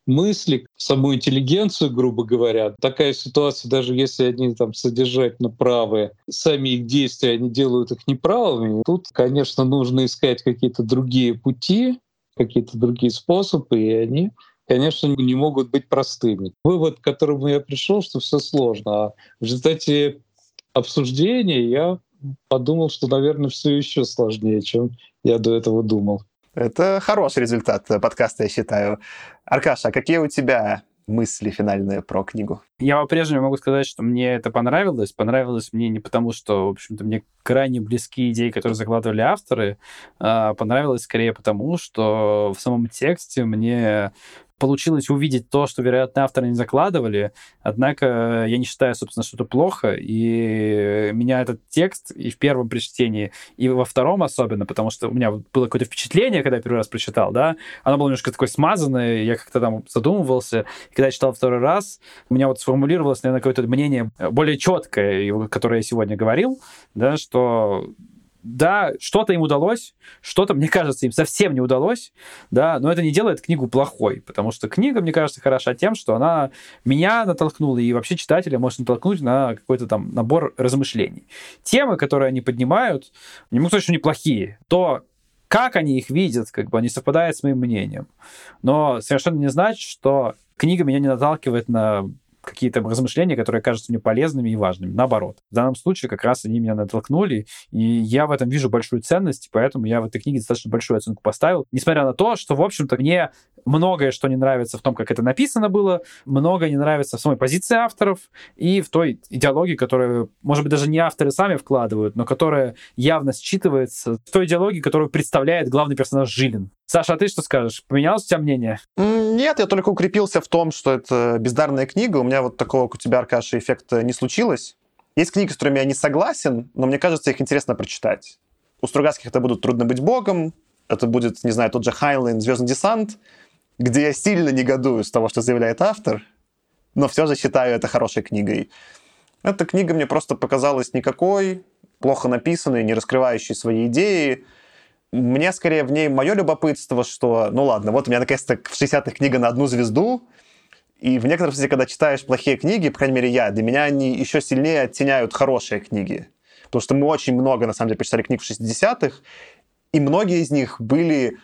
мысли, саму интеллигенцию, грубо говоря. Такая ситуация, даже если они там содержательно правые, сами их действия, они делают их неправыми. Тут, конечно, нужно искать какие-то другие пути, какие-то другие способы, и они конечно, не могут быть простыми. Вывод, к которому я пришел, что все сложно. А в результате обсуждения я подумал, что, наверное, все еще сложнее, чем я до этого думал. Это хороший результат подкаста, я считаю. Аркаша, а какие у тебя мысли финальные про книгу? Я по-прежнему могу сказать, что мне это понравилось. Понравилось мне не потому, что, в общем-то, мне крайне близки идеи, которые закладывали авторы, а понравилось скорее потому, что в самом тексте мне получилось увидеть то, что, вероятно, авторы не закладывали. Однако я не считаю, собственно, что это плохо. И меня этот текст и в первом прочтении, и во втором особенно, потому что у меня было какое-то впечатление, когда я первый раз прочитал, да, оно было немножко такое смазанное, я как-то там задумывался. И когда я читал второй раз, у меня вот сформулировалось, наверное, какое-то мнение более четкое, которое я сегодня говорил, да, что да, что-то им удалось, что-то, мне кажется, им совсем не удалось, да, но это не делает книгу плохой, потому что книга, мне кажется, хороша тем, что она меня натолкнула и вообще читателя может натолкнуть на какой-то там набор размышлений. Темы, которые они поднимают, не могу сказать, что неплохие. То, как они их видят, как бы они совпадают с моим мнением. Но совершенно не значит, что книга меня не наталкивает на какие-то размышления, которые кажутся мне полезными и важными. Наоборот. В данном случае как раз они меня натолкнули, и я в этом вижу большую ценность, поэтому я в этой книге достаточно большую оценку поставил. Несмотря на то, что, в общем-то, мне многое, что не нравится в том, как это написано было, многое не нравится в самой позиции авторов и в той идеологии, которую, может быть, даже не авторы сами вкладывают, но которая явно считывается в той идеологии, которую представляет главный персонаж Жилин. Саша, а ты что скажешь? Поменялось у тебя мнение? Нет, я только укрепился в том, что это бездарная книга. У меня вот такого, как у тебя, Аркаша, эффекта не случилось. Есть книги, с которыми я не согласен, но мне кажется, их интересно прочитать. У Стругацких это будут «Трудно быть богом», это будет, не знаю, тот же Хайнлайн «Звездный десант», где я сильно негодую с того, что заявляет автор, но все же считаю это хорошей книгой. Эта книга мне просто показалась никакой, плохо написанной, не раскрывающей свои идеи, мне скорее в ней мое любопытство, что, ну ладно, вот у меня наконец-то в 60-х книга на одну звезду, и в некотором смысле, когда читаешь плохие книги, по крайней мере я, для меня они еще сильнее оттеняют хорошие книги. Потому что мы очень много, на самом деле, почитали книг в 60-х, и многие из них были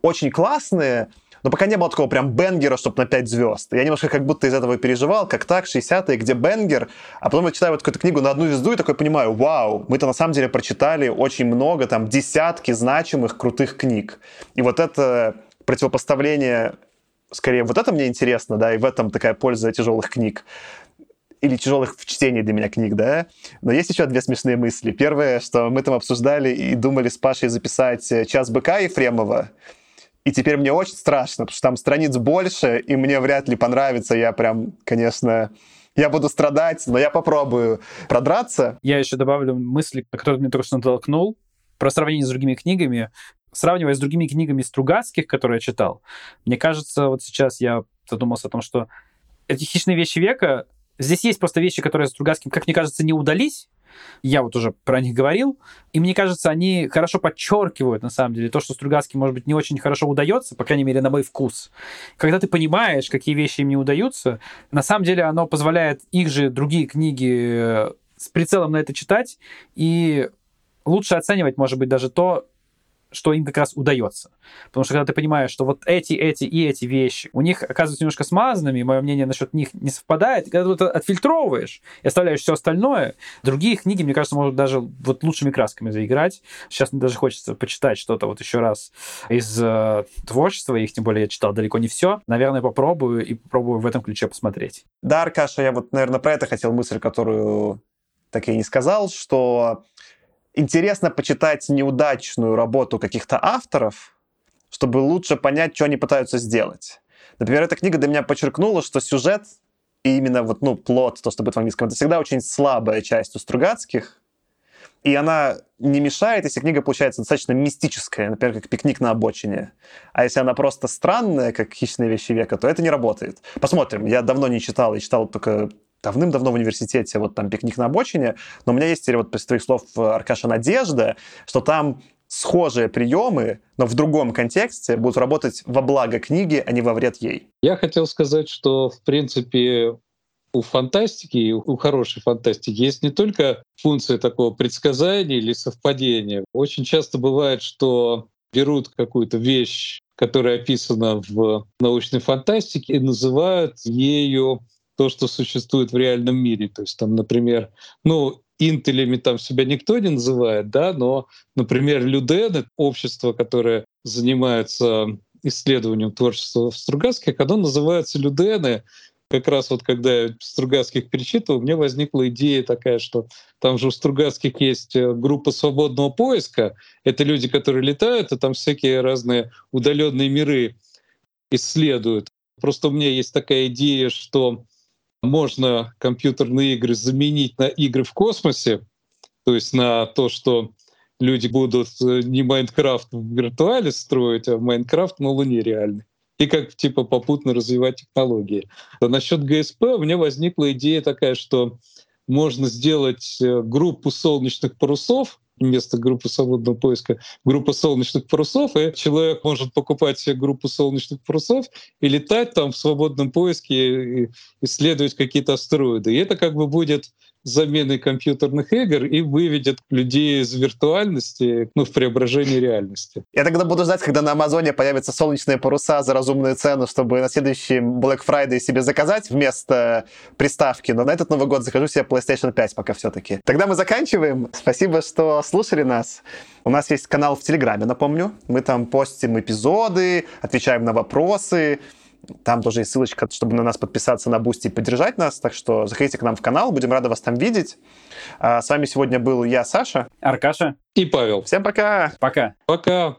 очень классные, но пока не было такого прям бенгера, чтобы на 5 звезд. Я немножко как будто из этого переживал, как так, 60-е, где бенгер, а потом я читаю вот какую-то книгу на одну звезду и такой понимаю, вау, мы-то на самом деле прочитали очень много, там, десятки значимых крутых книг. И вот это противопоставление скорее вот это мне интересно, да, и в этом такая польза тяжелых книг или тяжелых в чтении для меня книг, да. Но есть еще две смешные мысли. Первое, что мы там обсуждали и думали с Пашей записать «Час быка» Ефремова, и теперь мне очень страшно, потому что там страниц больше, и мне вряд ли понравится. Я прям, конечно, я буду страдать, но я попробую продраться. Я еще добавлю мысли, которые мне только что натолкнул, про сравнение с другими книгами. Сравнивая с другими книгами Стругацких, которые я читал, мне кажется, вот сейчас я задумался о том, что эти хищные вещи века, здесь есть просто вещи, которые Стругацким, как мне кажется, не удались, я вот уже про них говорил, и мне кажется, они хорошо подчеркивают, на самом деле, то, что Стругацким, может быть, не очень хорошо удается, по крайней мере, на мой вкус. Когда ты понимаешь, какие вещи им не удаются, на самом деле оно позволяет их же другие книги э, с прицелом на это читать, и лучше оценивать, может быть, даже то, что им как раз удается. Потому что когда ты понимаешь, что вот эти, эти и эти вещи, у них оказываются немножко смазанными, мое мнение насчет них не совпадает, когда ты это отфильтровываешь и оставляешь все остальное, другие книги, мне кажется, могут даже вот лучшими красками заиграть. Сейчас мне даже хочется почитать что-то вот еще раз из э, творчества, их тем более я читал далеко не все. Наверное, попробую и попробую в этом ключе посмотреть. Да, Аркаша, я вот, наверное, про это хотел мысль, которую так и не сказал, что интересно почитать неудачную работу каких-то авторов, чтобы лучше понять, что они пытаются сделать. Например, эта книга для меня подчеркнула, что сюжет и именно вот, ну, плод, то, что будет в английском, это всегда очень слабая часть у Стругацких, и она не мешает, если книга получается достаточно мистическая, например, как «Пикник на обочине». А если она просто странная, как «Хищные вещи века», то это не работает. Посмотрим. Я давно не читал, я читал только давным-давно в университете, вот там «Пикник на обочине», но у меня есть, вот после твоих слов, Аркаша, надежда, что там схожие приемы, но в другом контексте будут работать во благо книги, а не во вред ей. Я хотел сказать, что, в принципе, у фантастики, у хорошей фантастики есть не только функция такого предсказания или совпадения. Очень часто бывает, что берут какую-то вещь, которая описана в научной фантастике, и называют ею то, что существует в реальном мире. То есть там, например, ну, интелями там себя никто не называет, да, но, например, Людены, общество, которое занимается исследованием творчества в Стругацких, оно называется Людены. Как раз вот когда я Стругацких перечитывал, мне возникла идея такая, что там же у Стругацких есть э, группа свободного поиска. Это люди, которые летают, и там всякие разные удаленные миры исследуют. Просто у меня есть такая идея, что можно компьютерные игры заменить на игры в космосе, то есть на то, что люди будут э, не Майнкрафт в виртуале строить, а Майнкрафт на Луне реальный. И как типа попутно развивать технологии. А насчет ГСП у меня возникла идея такая, что можно сделать э, группу солнечных парусов, вместо группы свободного поиска группа солнечных парусов, и человек может покупать себе группу солнечных парусов и летать там в свободном поиске, и исследовать какие-то астероиды. И это как бы будет заменой компьютерных игр и выведет людей из виртуальности ну, в преображение реальности. Я тогда буду ждать, когда на Амазоне появятся солнечные паруса за разумную цену, чтобы на следующий Black Friday себе заказать вместо приставки. Но на этот Новый год захожу себе PlayStation 5 пока все-таки. Тогда мы заканчиваем. Спасибо, что слушали нас. У нас есть канал в Телеграме, напомню. Мы там постим эпизоды, отвечаем на вопросы. Там тоже есть ссылочка, чтобы на нас подписаться на Бусти и поддержать нас. Так что заходите к нам в канал, будем рады вас там видеть. А с вами сегодня был я, Саша. Аркаша. И Павел. Всем пока. Пока. Пока.